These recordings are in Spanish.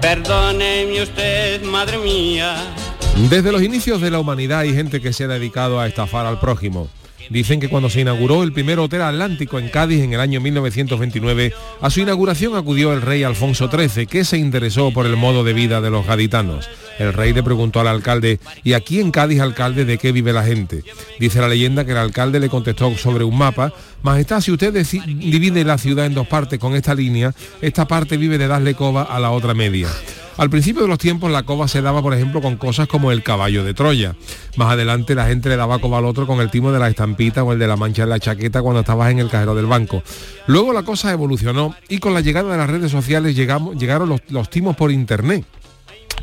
Perdóneme usted, madre mía. Desde los inicios de la humanidad hay gente que se ha dedicado a estafar al prójimo. Dicen que cuando se inauguró el primer hotel atlántico en Cádiz en el año 1929, a su inauguración acudió el rey Alfonso XIII, que se interesó por el modo de vida de los gaditanos. El rey le preguntó al alcalde, ¿y aquí en Cádiz, alcalde, de qué vive la gente? Dice la leyenda que el alcalde le contestó sobre un mapa, Majestad, si usted divide la ciudad en dos partes con esta línea, esta parte vive de darle coba a la otra media. Al principio de los tiempos la coba se daba, por ejemplo, con cosas como el caballo de Troya. Más adelante la gente le daba coba al otro con el timo de la estampita o el de la mancha en la chaqueta cuando estabas en el cajero del banco. Luego la cosa evolucionó y con la llegada de las redes sociales llegamos, llegaron los, los timos por internet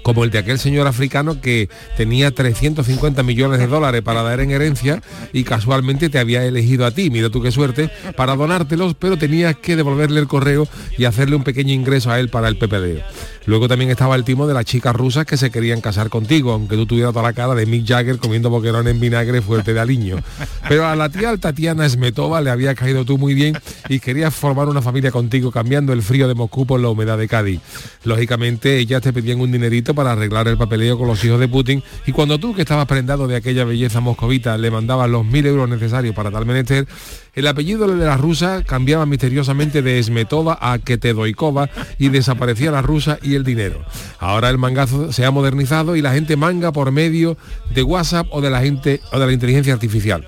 como el de aquel señor africano que tenía 350 millones de dólares para dar en herencia y casualmente te había elegido a ti, mira tú qué suerte, para donártelos, pero tenías que devolverle el correo y hacerle un pequeño ingreso a él para el PPD. Luego también estaba el timo de las chicas rusas que se querían casar contigo, aunque tú tuvieras toda la cara de Mick Jagger comiendo boquerón en vinagre fuerte de aliño. Pero a la tía Tatiana Smetova le había caído tú muy bien y querías formar una familia contigo cambiando el frío de Moscú por la humedad de Cádiz. Lógicamente ellas te pedían un dinerito para arreglar el papeleo con los hijos de Putin y cuando tú que estabas prendado de aquella belleza moscovita le mandabas los mil euros necesarios para tal menester, el apellido de la rusa cambiaba misteriosamente de Smetova a Ketedoikova y desaparecía la rusa y el dinero. Ahora el mangazo se ha modernizado y la gente manga por medio de WhatsApp o de la gente o de la inteligencia artificial.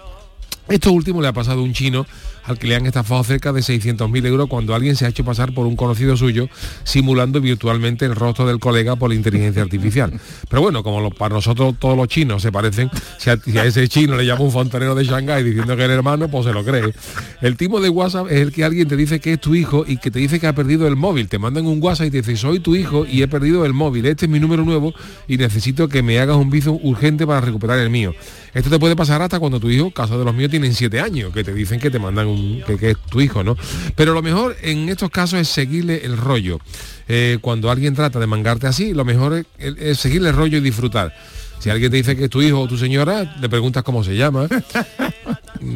Esto último le ha pasado a un chino al que le han estafado cerca de 600.000 euros cuando alguien se ha hecho pasar por un conocido suyo simulando virtualmente el rostro del colega por la inteligencia artificial. Pero bueno, como para nosotros todos los chinos se parecen, si a, ese chino le llama un fontanero de Shanghái diciendo que es hermano, pues se lo cree. El tipo de WhatsApp es el que alguien te dice que es tu hijo y que te dice que ha perdido el móvil. Te mandan un WhatsApp y te dice, soy tu hijo y he perdido el móvil. Este es mi número nuevo y necesito que me hagas un viso urgente para recuperar el mío. Esto te puede pasar hasta cuando tu hijo, caso de los míos, tienen siete años, que te dicen que te mandan un, que, es tu hijo, ¿no? Pero lo mejor en estos casos es seguirle el rollo. Eh, cuando alguien trata de mangarte así, lo mejor es seguirle el rollo y disfrutar. Si alguien te dice que es tu hijo o tu señora, le preguntas cómo se llama.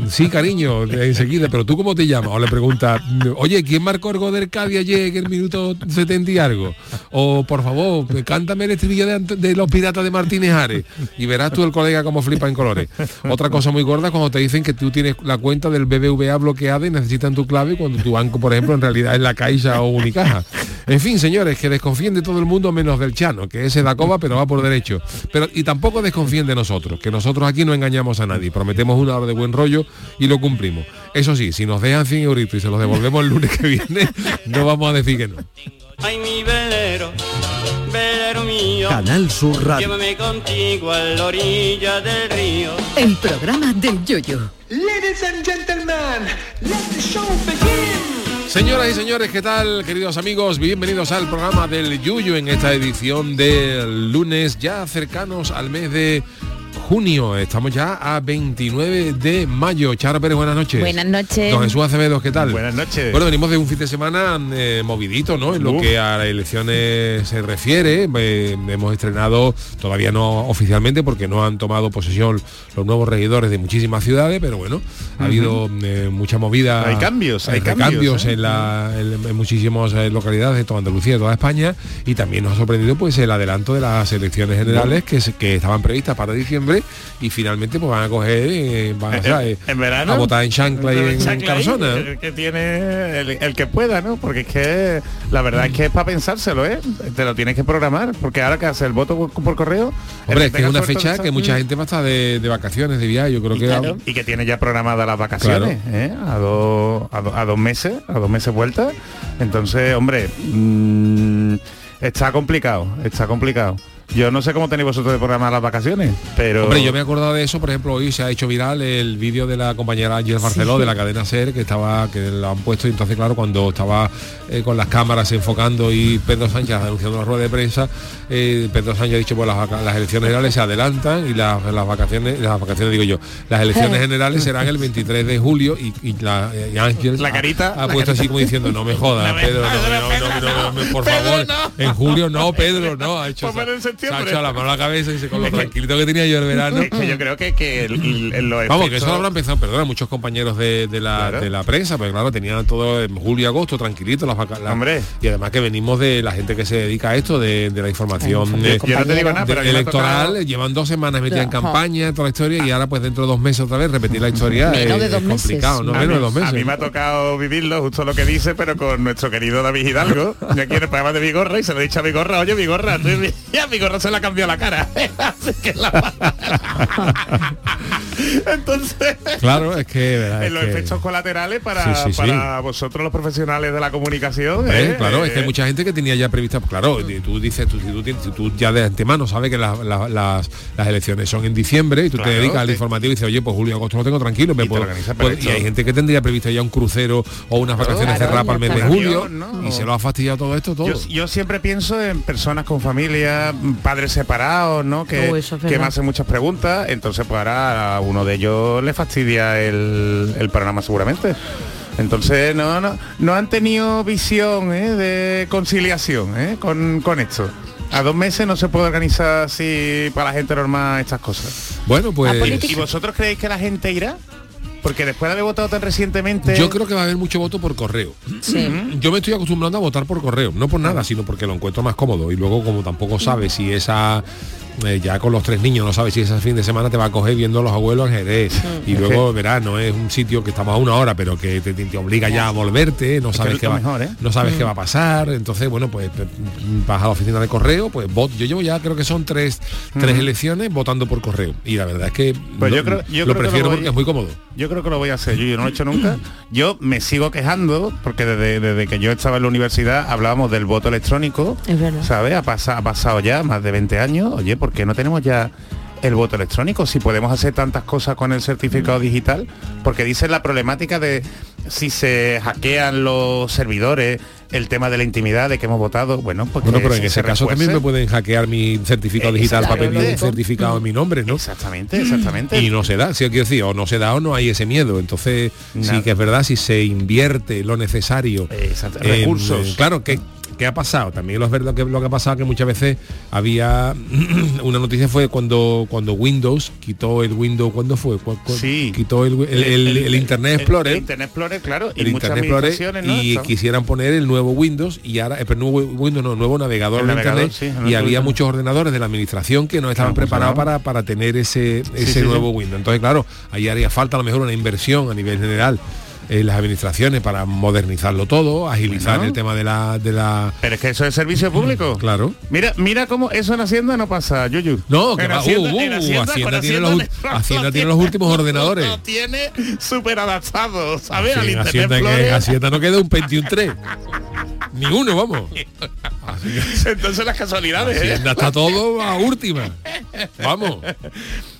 Sí, cariño, enseguida, pero tú cómo te llamas? O le preguntas, oye, ¿quién marcó el gol del Cádiz ayer en el minuto 70 y algo? O por favor, cántame el estribillo de, los piratas de Martínez Ares y verás tú el colega cómo flipa en colores. Otra cosa muy gorda cuando te dicen que tú tienes la cuenta del BBVA bloqueada y necesitan tu clave cuando tu banco, por ejemplo, en realidad es la Caixa o Unicaja. En fin, señores, que desconfíen de todo el mundo menos del Chano, que ese da coba pero va por derecho. Pero y tampoco desconfíen de nosotros, que nosotros aquí no engañamos a nadie, prometemos una hora de buen rollo y lo cumplimos. Eso sí, si nos dejan 100 euritos y se los devolvemos el lunes que viene, no vamos a decir que no. Ay, mi velero, velero mío. Canal Sur Radio. Llévame contigo a la orilla del río. El programa del yoyo. Ladies and gentlemen, let the show begin. Señoras y señores, ¿qué tal, queridos amigos? Bienvenidos al programa del Yuyo en esta edición del lunes, ya cercanos al mes de junio. Estamos ya a 29 de mayo. Charo Pérez, buenas noches. Buenas noches. Don Jesús Acevedo, ¿qué tal? Buenas noches. Bueno, venimos de un fin de semana eh, movidito, ¿no? En lo que a las elecciones se refiere. Eh, hemos estrenado, todavía no oficialmente, porque no han tomado posesión los nuevos regidores de muchísimas ciudades, pero bueno, ha habido eh, mucha movida. Hay cambios, hay cambios, en, la, en, muchísimas localidades de toda Andalucía, de toda España, y también nos ha sorprendido pues el adelanto de las elecciones generales que, que estaban previstas para diciembre y finalmente pues van a coger, eh, van a, En- ¿sabes? en verano. a votar en chancla y en calzona. El que tiene, el, el que pueda, ¿no? Porque es que la verdad es que es para pensárselo, ¿eh? Te lo tienes que programar, porque ahora que hace el voto por, por correo. Hombre, es que es una fecha que mucha gente va a estar de, de vacaciones, de viaje, yo creo y, que... claro, y que tiene ya programadas las vacaciones ¿eh? a, dos, a, do- a dos meses a dos meses vuelta entonces hombre mm, está complicado está complicado yo no sé cómo tenéis vosotros de programar las vacaciones pero Hombre, yo me he acordado de eso, por ejemplo, hoy se ha hecho viral el vídeo de la compañera Ángel Barceló de la cadena SER, que estaba, que lo han puesto y entonces claro, cuando estaba eh, con las cámaras enfocando y Pedro Sánchez anunciando la rueda de prensa, eh, Pedro Sánchez ha dicho pues las, elecciones generales se adelantan y las, las vacaciones, las vacaciones digo yo, las elecciones generales serán el 23 de julio y, y la, y Ángel La ha- carita, ha, la puesto así como diciendo, no me jodas, Pedro, no, no, no, Pedro, no, no, no. por Pedro, favor, no. en julio no, Pedro, no, ha hecho, Pónmelo en se ha septiembre. la mano a la cabeza y dice, con lo tranquilito que tenía yo el verano. es que yo creo que, que el- el- los Vamos, que eso lo habrán pensado, perdona, muchos compañeros de, de la, Claro. de la prensa, pero claro, tenían todo en julio y agosto tranquilito las vaca- la- Hombre. Y además que venimos de la gente que se dedica a esto, de, de la información Yo- yo no te digo nada, de- pero a mí me ha electoral, tocado- llevan dos semanas metidas en Ajá. campaña, toda la historia, y ahora pues dentro de dos meses otra vez repetir la historia Menos es, de dos es complicado, meses. no A menos mí- de dos meses. A mí me ha tocado vivirlo, justo lo que dice, pero con nuestro querido David Hidalgo, de aquí en el programa de Vigorra, y se lo he dicho a Vigorra, oye Vigorra, tú- Se le ha cambiado la cara. Así que la- Entonces, Claro, es que, verdad, en los que- efectos colaterales para, Sí, sí, sí. para vosotros los profesionales de la comunicación. Hombre, ¿eh? claro, es que hay Eh, mucha gente que tenía ya prevista, pues claro, tú dices, tú, si tú, tienes- si tú ya de antemano sabes que la- la- las, las elecciones son en diciembre y tú Claro, te dedicas al informativo y dices, oye, pues julio agosto lo tengo tranquilo, me Y puedo, puedo- y hay gente que tendría previsto ya un crucero o unas vacaciones Claro, cerradas para el mes de julio Un avión, ¿no? y se lo ha fastidiado todo esto todo. Yo, yo siempre pienso en personas con familia, padres separados, ¿no? Que, Oh, es que me hacen muchas preguntas. Entonces, pues ahora a uno de ellos le fastidia el, el programa seguramente. Entonces, no, no, no han tenido visión ¿eh? de conciliación ¿eh? con, con esto. A dos meses no se puede organizar así para la gente normal estas cosas. bueno, pues ¿Y vosotros creéis que la gente irá? Porque después de haber votado tan recientemente... yo creo que va a haber mucho voto por correo. Sí. Yo me estoy acostumbrando a votar por correo, no por nada, sino porque lo encuentro más cómodo. Y luego como tampoco sabes si esa eh, ya con los tres niños no sabes si ese fin de semana te va a coger viendo a los abuelos en Jerez. Y luego verás, no es un sitio que estamos a una hora, pero que te, te obliga ya a volverte, no sabes es qué va, mejor, ¿eh? no sabes qué va a pasar. Entonces, bueno, pues vas a la oficina de correo, pues vot, yo llevo ya creo que son tres, tres elecciones votando por correo. Y la verdad es que Pues lo, yo creo- yo lo creo que prefiero lo voy- porque es muy cómodo. Yo creo que lo voy a hacer, yo, yo no lo he hecho nunca. Yo me sigo quejando porque desde, desde que yo estaba en la universidad hablábamos del voto electrónico. Es verdad. ¿Sabes? Ha, pasa- ha pasado ya más de 20 años. Oye, ¿por qué no tenemos ya el voto electrónico? Si podemos hacer tantas cosas con el certificado digital, porque dicen la problemática de si se hackean los servidores, el tema de la intimidad de que hemos votado. Bueno, pues Bueno, pero en se- ese se caso también me pueden hackear mi certificado digital para pedir un certificado en mi nombre, ¿no? Exactamente, exactamente. Y no se da, sí, quiero decir, o no se da o no hay ese miedo. Entonces, Nada. sí que es verdad, si se invierte lo necesario. Exacto, en- recursos. en- claro, que ¿Qué ha pasado? También lo verdad que lo que ha pasado que muchas veces había una noticia fue cuando cuando Windows quitó el Windows cuando fue ¿Cu- cu- Sí. quitó el, el- el- el Internet Explorer El, Internet Explorer, claro. el y Internet Explorer ¿no? y quisieran poner el nuevo Windows y ahora eh, pero nuevo Windows no nuevo navegador El de navegador, Internet sí, el y había Windows. muchos ordenadores de la administración que no estaban preparados para, para tener ese ese sí, nuevo. Windows entonces claro ahí haría falta a lo mejor una inversión a nivel general en las administraciones para modernizarlo todo agilizar Bueno. el tema de la de la Pero es que eso es servicio público. claro Mira, mira cómo eso en Hacienda no pasa, Yuyu. No, que En va, Hacienda- uh, uh, en Hacienda- Hacienda con tiene los- le- Hacienda lo tiene los últimos ordenadores. Lo tiene súper adaptado, ¿sabes? Al Hacienda, que. Hacienda no queda un 21.3 ni uno vamos Entonces las casualidades, ¿eh? Hacienda está todo a última vamos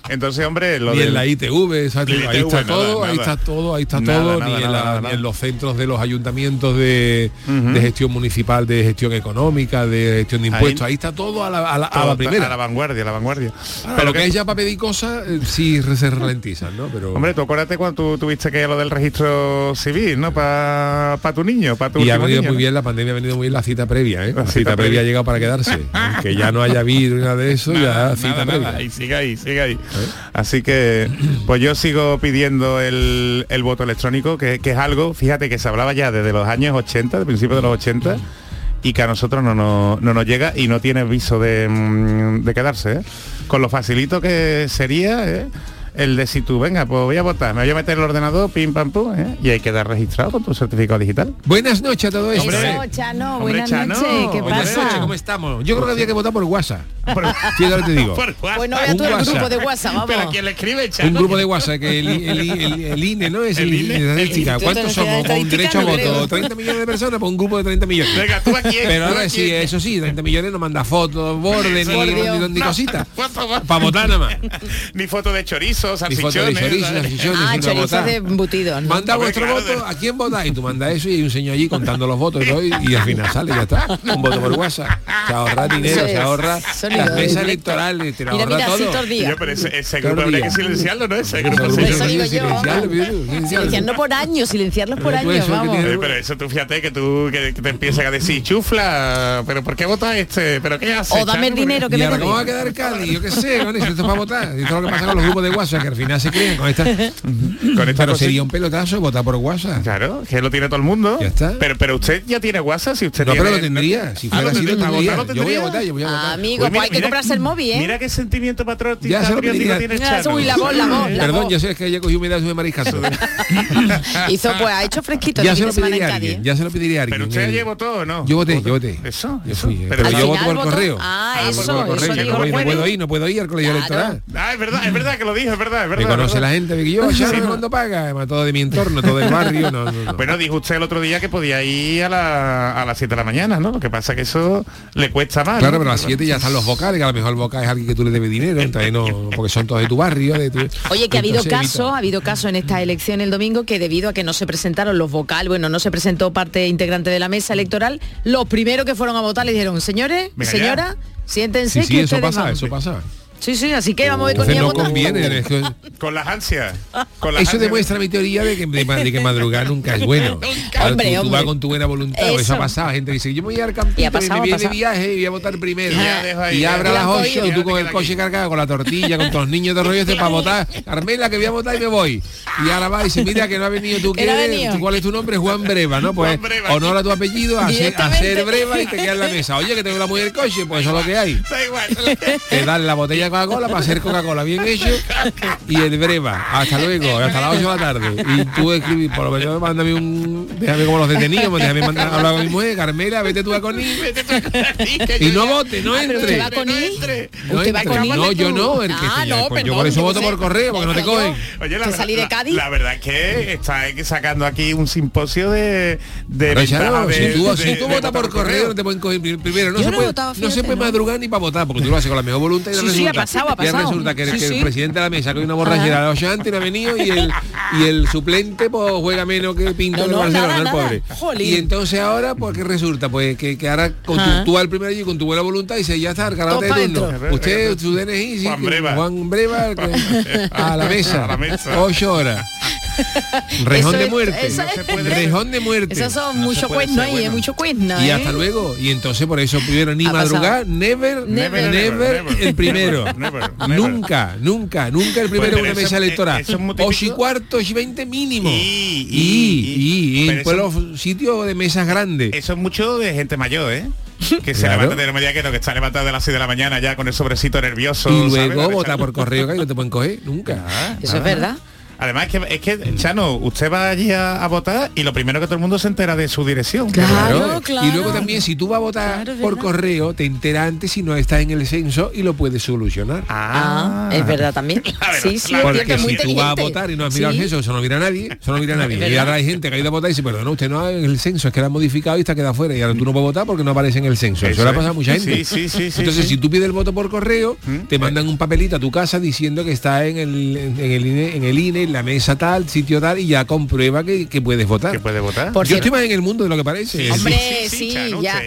Entonces, hombre, lo ni del- en la ITV, ¿sabes? La ahí ITV, está nada, todo, ahí está todo, ahí está Nada, todo, ni, en, la- ni los centros de los ayuntamientos de, de gestión municipal, de gestión económica, de gestión de impuestos, ahí, está todo a la, a la- a todo la está primera. A la vanguardia, a la vanguardia. Pero lo que es ya para pedir cosas, eh, sí se ralentizan, ¿no? Pero Hombre, tú acuérdate cuando tú tuviste que lo del registro civil, ¿no? Para tu niño, para tu y ha venido niño, muy ¿no? bien, la pandemia ha venido muy bien la cita previa, ¿eh? La, La cita, cita previa ha llegado para quedarse. Aunque ya no haya virus ni nada de eso, ya cita previa. Y sigue ahí, sigue ahí. Así que, pues yo sigo pidiendo el, el voto electrónico, que, que es algo, fíjate que se hablaba ya desde los años 80, de principios de los 80, y que a nosotros no, nos- no nos llega y no tiene viso de, mm, de quedarse. ¿eh? Con lo facilito que sería ¿eh? El de si tú, venga, pues voy a votar, me voy a meter el ordenador, pim, pam, pum, ¿eh? y hay que dar registrado con tu certificado digital. Buenas noches a todo esto. Hombre. Eso, Chano, Hombre, buenas Chano, noches. ¿Qué buenas Buenas noches? ¿cómo estamos? Yo creo que había que votar por WhatsApp. Por- Sí, ahora te digo. por WhatsApp. Pues no veas Un tú el WhatsApp. grupo de WhatsApp, Pero vamos. quien le escribe, Chano, Un grupo de WhatsApp que el, el- el- el INE, ¿no? Es el, El INE de estadística. ¿Cuántos somos? Con de derecho a voto. creo. 30 millones de personas por un grupo de 30 millones. Venga, tú a quién, Pero ahora sí, eso sí, 30 millones no manda fotos, borde, ni, cositas. Para votar nada más. Ni foto de chorizo, Ni de salchichones. chorizo, ¿sabes? salchichones, Ah, chorizos votar. de embutidos, ¿no? Manda vuestro claro, voto, ¿a quién votáis? Y tú mandas eso y hay un señor allí contando los votos y, todo, y, y al final sale, ya está. Un voto por WhatsApp. Se ahorra dinero, Eso se es ahorra las mesas electorales, te lo Mira, ahorra mira, todo. Yo, pero ese, ese grupo habría que silenciarlo, ¿no? Ese grupo silenciarlo, por años, silenciarlos por años, vamos. pero eso tú fíjate que tú que, te empiezan a decir chufla, pero ¿por qué votas este? ¿Pero qué haces? O dame el dinero que Y me ahora, ¿cómo va a quedar Cádiz? Yo qué sé, esto es para votar. Y esto es lo que pasa con los grupos de WhatsApp, que al final se crean con esta... Con esta Pero sería un pelotazo votar por WhatsApp. Claro, que lo tiene todo el mundo. Ya está. Pero, pero usted ya tiene WhatsApp, si usted No, tiene... pero lo tendría. Si Ah, fuera así, lo tendría, tendría. ¿para votar lo Yo voy a votar, yo voy a votar. Amigo, Uy, pues hay que comprarse el móvil, ¿eh? Mira qué sentimiento patriótico, Ya tiene Ah, Chano. uy, la voz, la voz, Perdón, yo sé es que ya cogió humedad de mariscazo. Hizo, pues ha hecho fresquito ya el se lo pediría a alguien. Ya se lo pediría a alguien. Pero usted El- ayer votó o no. Yo voté, yo voté. Eso, Yo fui, Pero pero Al yo voto por correo. Ah, eso, no, puedo ir, no puedo ir al colegio electoral. Ah, es verdad, es verdad que lo dijo, verdad, es verdad. Me conoce la gente, que yo, ya no cuando paga, además todo de mi entorno, todo del barrio, no, no, no. Bueno, dijo usted el otro día que podía ir a, la- a las 7 de la mañana, ¿no? Lo que pasa que eso le cuesta más. Claro, ¿no? pero a las 7 ya están los vocales, que a lo mejor el vocal es alguien que tú le debes dinero, entonces no, porque son todos de tu barrio. De tu- Oye, que ha habido evita. ha habido casos en esta elección el domingo que debido a que no se presentaron los vocales, bueno, no se presentó parte integrante de la mesa electoral, los primeros que fueron a votar le dijeron, señores, Venga señora, siéntense Sí, sí, que eso pasa, van". eso pasa. Sí, sí, así que vamos a ver con no conviene. es que- Con las ansias. Con las Eso ansias. demuestra mi teoría de que, de, de que madrugar nunca es bueno. Hombre, tú, vas con tu buena voluntad, eso Eso. ha pasado. Gente dice, yo me voy al campito Y me voy de viaje y voy a votar primero. Y ya dejo ahí, y ya. abre a Y las la han 8 cogido. y tú con el coche cargado, con la tortilla, con todos los niños de rollo este para votar. Carmela, que voy a votar y me voy. Y ahora va y dice, mira que no ha venido tú, Que no ha ¿qué venido. eres? ¿Cuál es tu nombre? Juan Breva, ¿no? Pues honor a tu apellido, a ser, a Directamente. ser Breva y te quedas en la mesa. Oye, que tengo la mujer del coche, pues eso es lo que hay. Te dan la botella Coca-Cola para hacer Coca-Cola bien hecho y el breva. Hasta luego, hasta las 8 de la tarde. Y tú escribís, por lo menos mándame un. Déjame como los detenidos, déjame mandar hablar con mi mujer, Carmela, vete tú a Conil. Y no vote, no Ah, entre. No entre. No, entre. yo no, el que Ah, no, pues yo por eso voto por correo, porque no te cogen. Oye, la, salí de la- Cádiz. la verdad es que está sacando aquí un simposio de, de Charo, de- si tú, de- si tú votas por correo, no te pueden coger pri- primero. No Yo se no puede, votado, no se puede madrugar ni para votar, porque tú lo haces con la mejor voluntad y Sí, resulta, ha pasado, y resulta que, Sí, que sí. el presidente de la mesa coge una borrachera las 8 antes no ha venido y el, y el suplente pues juega menos que Pinto No, no, Barcelona, nada, el pobre. Jolín. Y entonces ahora, pues ¿qué resulta? Pues que, que ahora con tu, tú al primer allí con tu buena voluntad y dice, ya está, Todo de turno. Usted, su DNI, sí, Juan que- Breva. Juan Breva, el que- a la mesa. A la mesa. 8 horas. Rejón de muerte. eso No se puede- Rejón de muerte. Esos son No mucho cuerno ahí, bueno. mucho cuerno, Y ¿eh? hasta luego. Y entonces por eso primero ni Ha madrugar, never, never, Never, never, never. el primero. Never, never, never. Nunca, nunca, nunca el primero Pues, en una mesa electoral. 8 y cuarto, 8 y 20 mínimo. Y- y, y- y, pero en pueblos, sitios de mesas grandes. Eso es mucho de gente mayor, ¿eh? Que se Claro. levanta de media que no, que está levantado de las 6 de la mañana ya con el sobrecito nervioso. y luego De vota echar- por correo que no te pueden coger nunca. Ah, Eso ah. es verdad. Además es que, es que, Chano, usted va allí a, a votar y lo primero que todo el mundo se entera de su dirección. Claro. claro. Y luego también si tú vas a votar Claro, por verdad. correo, te enteras antes si no estás en el censo y lo puedes solucionar. Ah, es verdad también. verdad, Sí, sí, la es Porque cierto, es muy si tú vas a votar y no has mirado Sí. el censo, eso no mira nadie, eso no mira nadie. Y ahora hay gente que ha ido a votar y dice, perdona, usted no ha en el censo, es que lo han modificado y está quedado fuera. Y ahora tú no puedes votar porque no aparece en el censo. Eso, le ha pasado a mucha gente. Sí, sí, sí, sí, Entonces, sí. si tú pides el voto por correo, ¿Mm? te mandan un papelito a tu casa diciendo que está en el, en el INE, en el INE, en la mesa tal, sitio tal, y ya comprueba que, que puedes votar. que puede votar. Por Yo cierto. estoy más en el mundo de lo que parece. Hombre, sí, ya.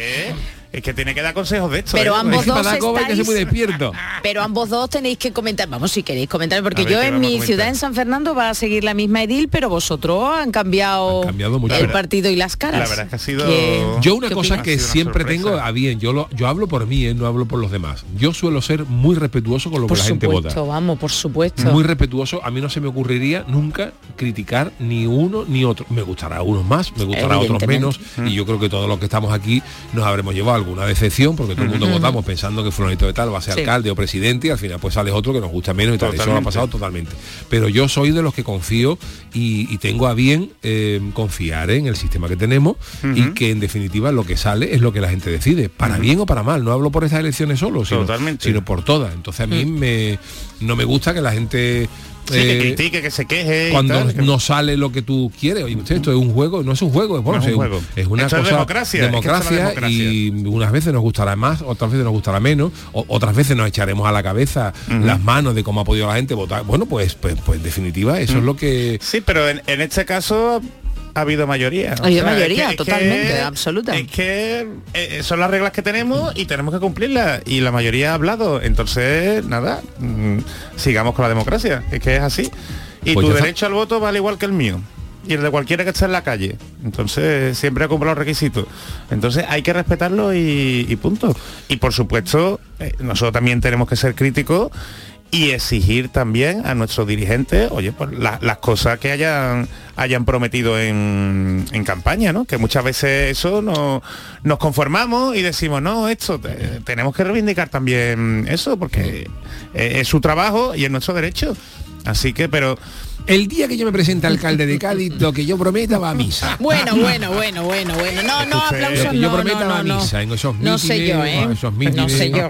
Es que tiene que dar consejos de esto. Pero ¿eh? ambos dos hay que ser muy estáis- despierto. Pero ambos dos tenéis que comentar, vamos si queréis comentar, porque ver, yo ¿qué en mi ciudad, en San Fernando, va a seguir la misma edil, pero vosotros han cambiado, Han cambiado mucho. el verdad- partido y las caras. la verdad es que ha sido- Yo una ¿qué cosa opinas? que siempre sorpresa. tengo a bien, yo lo, yo hablo por mí, ¿eh? no hablo por los demás. Yo suelo ser muy respetuoso con lo Por que la gente supuesto, vota. vamos, por supuesto. Muy respetuoso, a mí no se me ocurriría nunca criticar ni uno ni otro. Me gustará a unos más, me gustará a otros menos y yo creo que todos los que estamos aquí nos habremos llevado alguna decepción porque todo el mundo votamos pensando que fulanito de tal va a ser Sí. alcalde o presidente y al final pues sale otro que nos gusta menos y tal. Eso me ha Totalmente. pasado totalmente. Pero yo soy de los que confío y, y tengo a bien eh, confiar en el sistema que tenemos y que en definitiva lo que sale es lo que la gente decide, para bien o para mal. No hablo por estas elecciones solo, sino, Totalmente. sino por todas. Entonces a mí me, no me gusta que la gente... Sí, que eh, critique, que se queje. cuando tal, que- no sale lo que tú quieres. Oye, usted, esto es un juego, no es un juego, es, bueno, No es un es, juego. es una es cosa democracia, es la democracia y unas veces nos gustará más, otras veces nos gustará menos, o- otras veces nos echaremos a la cabeza las manos de cómo ha podido la gente votar. Bueno, pues pues, pues en definitiva, eso es lo que Sí, pero en, en este caso ha habido mayoría. Ha habido mayoría, es totalmente, absoluta. Es que eh, son las reglas que tenemos y tenemos que cumplirlas. Y la mayoría ha hablado. Entonces, nada, mm, sigamos con la democracia. Es que es así. Y Pues tu derecho al voto vale igual que el mío. Y el de cualquiera que esté en la calle. Entonces, siempre cumpla los requisitos. Entonces, hay que respetarlo y, y punto. Y por supuesto, eh, nosotros también tenemos que ser críticos y exigir también a nuestros dirigentes, oye, pues la- las cosas que hayan hayan prometido en, en campaña, ¿no? Que muchas veces eso no, nos conformamos y decimos, no, esto te- tenemos que reivindicar también eso, porque eh, es su trabajo y es nuestro derecho. Así que, pero el día que yo me presente alcalde de Cádiz, lo que yo prometa va a misa. Bueno, bueno, bueno, bueno, bueno. No, no, aplausos, Lo que yo no, prometa no, va a no, no. misa, en esos No sé yo, ¿eh? esos No mítines, sé yo.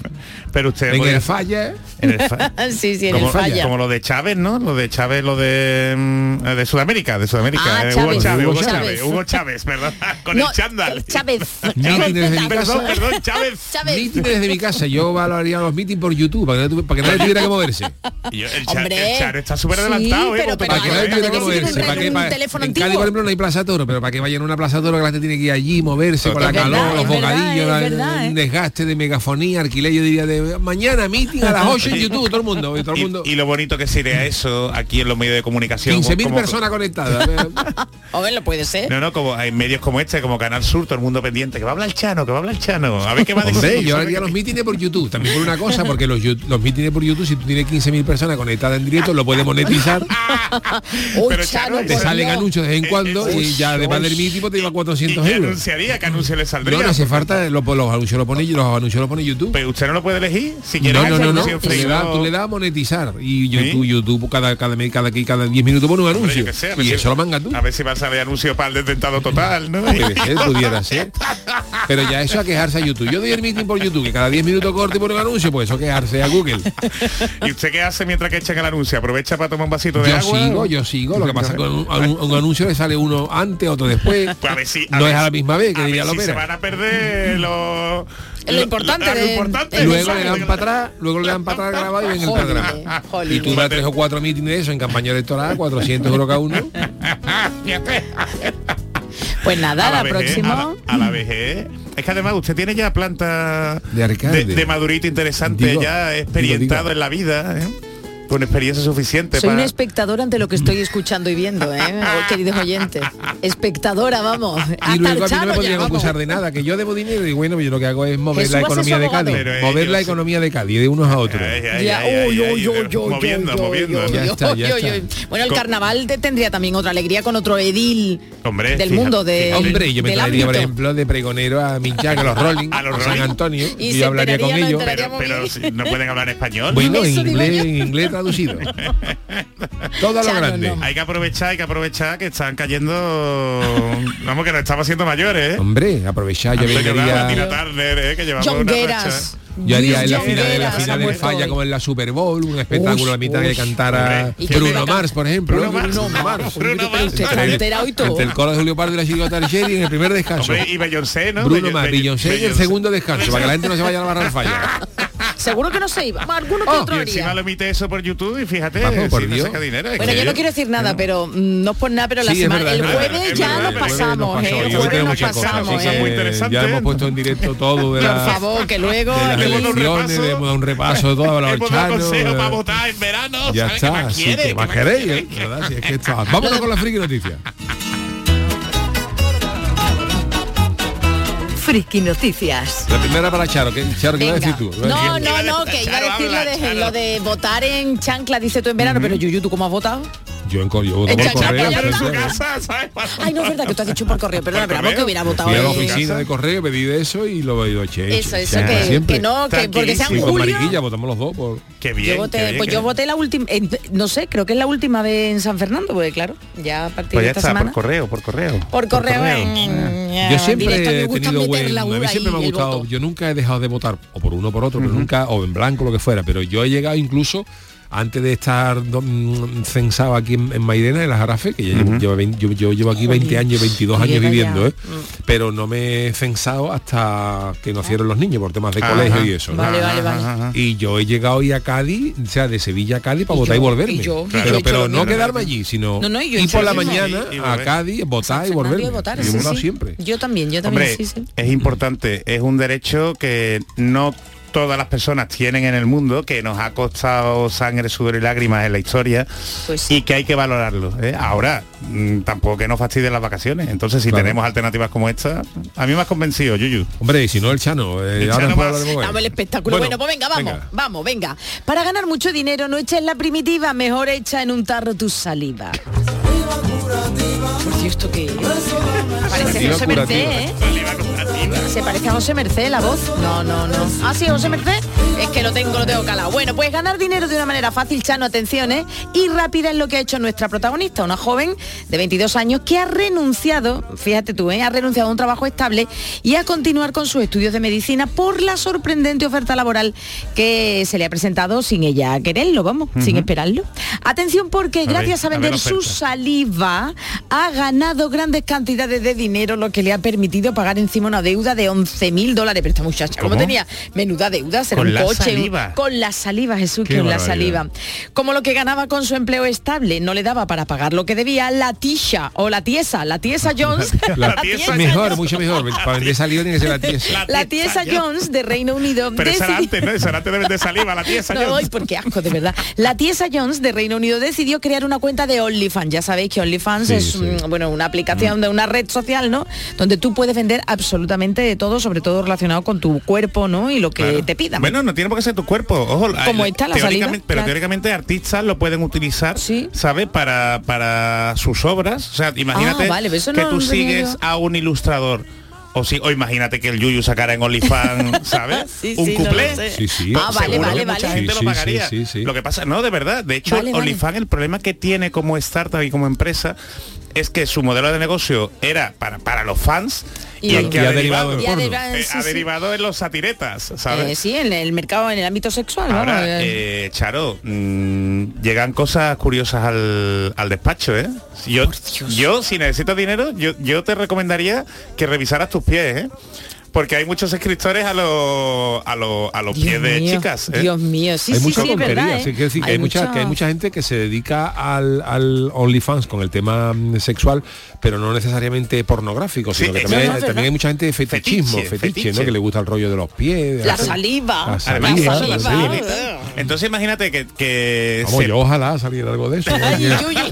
pero usted En el falla, en el fa- Sí, sí, en como, el falla. como lo de Chávez, ¿no? Lo de Chávez, lo de, mm, de Sudamérica, de Sudamérica. Ah, eh, Chávez, Hugo Chávez, Hugo Chávez. Chávez, Hugo Chávez, perdón, con No, el chándal. Chávez. Mítines de mi Perdón, casa. perdón, Chávez. Chávez. mítines desde mi casa, yo valoraría los mítines por YouTube, para que, no tu- para que nadie tuviera que moverse. El, Charo está súper Sí, adelantado, ¿eh? Para que nadie tuviera moverse. un- para un en. Cádiz, por ejemplo, no hay plaza toro, pero para que vayan a una plaza toro que la gente tiene que ir allí, moverse con la calor, los bocadillos, verdad, ¿eh? un desgaste de megafonía, alquiler, yo diría de mañana meeting a las 8 en YouTube, todo el mundo, y todo el mundo. Y, lo bonito que sería eso aquí en los medios de comunicación. 15.000 como- personas conectadas. A ver, lo puede ser. No, no, como hay medios como este, como Canal Sur, todo el mundo pendiente, que va a hablar el Chano, que va a hablar el Chano, a ver qué va a decir. Yo haría los mítines por YouTube, también por una cosa, porque los, los mítines por YouTube, si tú tienes 15.000 personas conectadas en directo, lo puedes monetizar, Uy, Pero, Chano, te por salen Dios. anuncios de vez en cuando eh, y ya además del pues, te lleva ¿Y 400 qué euros. anunciaría? ¿Qué anuncio le saldría? No, no hace falta, lo- los anuncios lo pone los anuncios lo pone YouTube. Pero usted no lo puede elegir. Si quiere No, no, no, no. Tú le, das, das a monetizar y YouTube, ¿Sí? YouTube cada cada mes, cada aquí, cada 10 minutos pone un anuncio. qué sé, ver y si- eso lo manga tú. A ver si va a salir anuncio para el desdentado total, ¿no? Ser, pudiera ser. Pero ya eso a quejarse a YouTube. Yo doy el meeting por YouTube, que cada 10 minutos corto y pone un anuncio, pues eso quejarse a Google. ¿Y usted qué hace mientras que echan el anuncio? ¿Aprovecha para tomar un vasito de Yo agua? Sigo, yo sigo. Lo que pasa es que con un, un- un anuncio le sale uno antes, otro después. Pues a ver si, no ver es a la misma vez que a diría ver si Lopera. se van a perder los... Lo importante lo, de- importante. Luego le dan para atrás, luego le dan para atrás grabado y ven el programa. Y tú das tres o cuatro mítines de eso en campaña electoral, 400 euros cada uno. Pues nada, A la, vejez, próxima. A la, vejez. Es que además usted tiene ya planta De de, de madurito interesante, Digo, ya digo, experimentado digo. en la vida, ¿eh? Con experiencia suficiente Soy un para... espectador ante lo que estoy escuchando y viendo, ¿eh? queridos oyentes. Espectadora, vamos. Y luego a mí no me vamos. acusar de nada, que yo debo dinero y bueno, yo lo que hago es mover Jesús la economía de. Cádiz. Pero mover ellos la economía de Cádiz de unos a otros. Moviendo, moviendo. Bueno, el carnaval te- tendría también otra alegría con otro edil Hombre, del fíjate, mundo de. Hombre, yo me traería, por ejemplo, de pregonero a Minchac, a los Rolling, A los a San Rolling. Antonio, Y yo hablaría con ellos. Pero, no pueden hablar español. Bueno, en inglés, en inglés traducido. Todo a lo grande. Hay que aprovechar, hay que aprovechar que están cayendo... Vamos, que nos estamos haciendo mayores, ¿eh? Hombre, aprovechar, yo. Tina Turner, ¿eh? Que llevamos Jongueras. Yo haría en la final, en la final del falla como en la Super Bowl, un espectáculo a mitad que cantara Hombre. ¿Y qué Bruno? Mars, por ejemplo. Bruno Mars. Bruno Mars. Bruno. Entre el coro de Julio Pardo y la Chirigota Archeri en el primer descanso. Y Beyoncé, ¿no? Bruno Mars, Bey- Beyoncé en el segundo descanso, para que la gente no se vaya a la barra al falla. Seguro que no se iba. Alguno que Oh, otro Y encima haría. lo emite eso por YouTube y fíjate, Vamos, por si no Dios. saca dinero. Bueno, yo no quiero decir nada, pero mm, no es por nada, pero la Sí, semana, verdad, el jueves es ya verdad, nos pasamos, ¿eh? El jueves nos pasamos, ¿eh? muy. Ya hemos puesto en directo todo de Por la, favor, que luego... de las elecciones, repaso. le hemos dado un repaso de todo a Hemos dado consejo para votar en verano. Ya ¿sabes qué está, más queréis, Vámonos con la friki noticia. Friki Noticias. La primera para Charo, que Charo, ¿qué iba a decir tú? No, no, no, que iba a decir lo de votar en chancla, dice tú en verano, pero Yuyu, ¿tú cómo has votado? Yo en co- yo voto En por correo. Pero en su casa, ¿sabes? Ay, no es verdad que tú has dicho por correo, perdona, Por pero vamos que correo. hubiera votado Fui a la oficina de correo, pedí de eso y lo he ido che. Eso, eso, que, siempre. que no, que porque sea julio... mariquilla votamos los dos por... Qué bien. Yo voté, qué bien, pues qué yo bien. voté la última, en- no sé, creo que es la última vez en San Fernando, porque claro, ya a partir Pues de ya esta está, semana. por correo, por correo. Por correo, en- Yo siempre directo, me he tenido buen... la A mí siempre me ha gustado... Yo nunca he dejado de votar, o por uno o por otro, pero nunca, o en blanco, lo que fuera, pero yo he llegado incluso antes de estar mm, censado aquí en, en Mairena, en la Jarafe, que llevo yo, yo llevo aquí 20 años, 22 años viviendo. ¿eh? pero no me he censado hasta que nacieron los niños por temas de Ajá. colegio y eso. ¿no? Vale, vale, vale. Y yo he llegado hoy a Cádiz, o sea, de Sevilla a Cádiz para Y votar y volverme. y yo, y pero no quedarme allí, sino No, no, y ir por la mañana Y- y a. Cádiz, votar y volverme. votar, sí, sí. siempre. Yo también, yo también, Hombre, sí, sí. es importante, es un derecho que no todas las personas tienen en el mundo, que nos ha costado sangre, sudor y lágrimas en la historia Pues sí. y que hay que valorarlo. ¿eh? Ahora, mm, tampoco que nos fastidien las vacaciones. Entonces, si Claro. tenemos alternativas como esta, a mí me has convencido, Yuyu. Hombre, y si no el Chano, eh, El ahora Chano más. espectáculo. Bueno, pues venga, vamos, vamos, venga. Para ganar mucho dinero no eches la primitiva, mejor echa en un tarro tu saliva. Por Dios, ¿esto qué es? Parece José. Merced, ¿eh? ¿Se parece a José Merced la voz? No, no, no. ¿Ah, sí, José Merced? Es que lo tengo, lo tengo calado. Bueno, pues ganar dinero de una manera fácil, Chano, atención, ¿eh? Y rápida es lo que ha hecho nuestra protagonista, una joven de 22 años que ha renunciado, fíjate tú, ¿eh? Ha renunciado a un trabajo estable y a continuar con sus estudios de medicina por la sorprendente oferta laboral que se le ha presentado sin ella quererlo, vamos, sin esperarlo. Atención porque gracias a a ver vender su saliva ha ganado grandes cantidades de dinero, lo que le ha permitido pagar encima una deuda de 11 mil dólares. Pero esta muchacha, ¿cómo, ¿Cómo? tenía? Menuda deuda, será Con un la coche. saliva. Con la saliva, Jesús, con la saliva. Como lo que ganaba con su empleo estable no le daba para pagar lo que debía, la tisha o la tiesa, la tiesa Jones. La tiesa mejor, mucho mejor. Para vender saliva tiene que ser la tiesa. La tiesa Jones de Reino Unido Pero esa era decidió- antes, ¿no? Esa era antes de vender saliva, la tiesa. no, Jones. porque asco, de verdad. La tiesa Jones de Reino Unido decidió crear una cuenta de OnlyFans. Ya sabéis que OnlyFans Sí, es sí. mm, bueno una aplicación de una red social, ¿no? Donde tú puedes vender absolutamente de todo, sobre todo relacionado con tu cuerpo, ¿no? Y lo que Claro. te pidan. Bueno, no tiene por qué ser tu cuerpo. Ojo, Como eh, está la saliva, Pero claro. teóricamente artistas lo pueden utilizar, Sí. ¿sabes? Para, para sus obras. O sea, imagínate Ah, vale, que no tú sigues yo. a un ilustrador. O, si, o imagínate que el Yuyu sacara en OnlyFans, ¿sabes? Sí, un sí, no lo cuplé. sé. Sí, sí. Ah, vale, Seguro vale, que mucha vale. gente Sí, lo sí, pagaría. sí, sí, sí. Lo que pasa, no, de verdad. De hecho, Vale, vale. OnlyFans, el problema que tiene como startup y como empresa es que su modelo de negocio era para, para los fans Y- y, el que ha derivado derivado, en porno. derivado- eh, sí, ha sí. derivado en los satiretas, ¿sabes? Eh, sí, en el mercado, en el ámbito sexual, Ahora, eh. eh, Charo, mm, llegan cosas curiosas al, al despacho, ¿eh? Yo, yo, si necesitas dinero, yo, yo te recomendaría que revisaras tus pies, ¿eh? Porque hay muchos escritores a los a los a los pies de mío, chicas. ¿eh? Dios mío, sí, hay sí, mucha sí, tontería, verdad. ¿eh? decir que hay, mucha, mucha- que hay mucha gente que se dedica al, al OnlyFans con el tema mm, sexual, pero no necesariamente pornográfico, Sí, sino que también, no también hay mucha gente de fetichismo, Fetiche, fetiche, fetiche. ¿no? Que le gusta el rollo de los pies. de La saliva. La Además, saliva, eso, la sí. saliva. Entonces imagínate que, que Vamos, se- yo ojalá saliera algo de eso. Ay,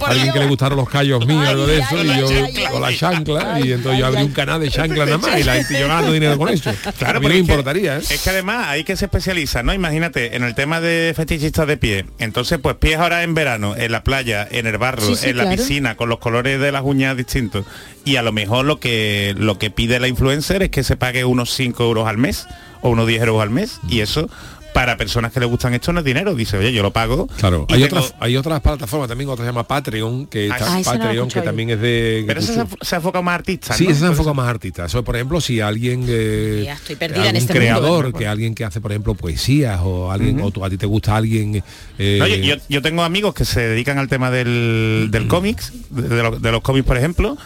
alguien que le gustaron los callos míos, Ay, algo de ay, eso, ay, y yo con la chancla, y entonces yo abrí un canal de chancla nada más, y la gente ganando dinero con eso. Claro, a mí no me importaría, ¿eh? Es que además hay que se especializa, ¿no? Imagínate, en el tema de fetichistas de pie. Entonces, pues pies ahora en verano, en la playa, en el barro, Sí, sí, en la piscina, con los colores de las uñas distintos. Y a lo mejor lo que lo que pide la influencer es que se pague unos 5 euros al mes o unos 10 euros al mes. Y eso, para personas que le gustan esto, no es dinero. Dice, oye, yo lo pago. Claro, hay tengo- otras hay otras plataformas también, otra se llama Patreon, que Ah, está-. Ah, no Patreon que también es de Pero eso se, se enfoca más artistas, Sí, ¿no? ese se Por enfoca eso- más artista. Eso, por ejemplo, si alguien eh, Ya estoy perdida en algún este mundo, creador, que alguien que hace, por ejemplo, poesías o alguien o tú, a ti te gusta alguien eh, No, yo, yo- yo tengo amigos que se dedican al tema del, del cómics, de, de los, de los cómics, por ejemplo,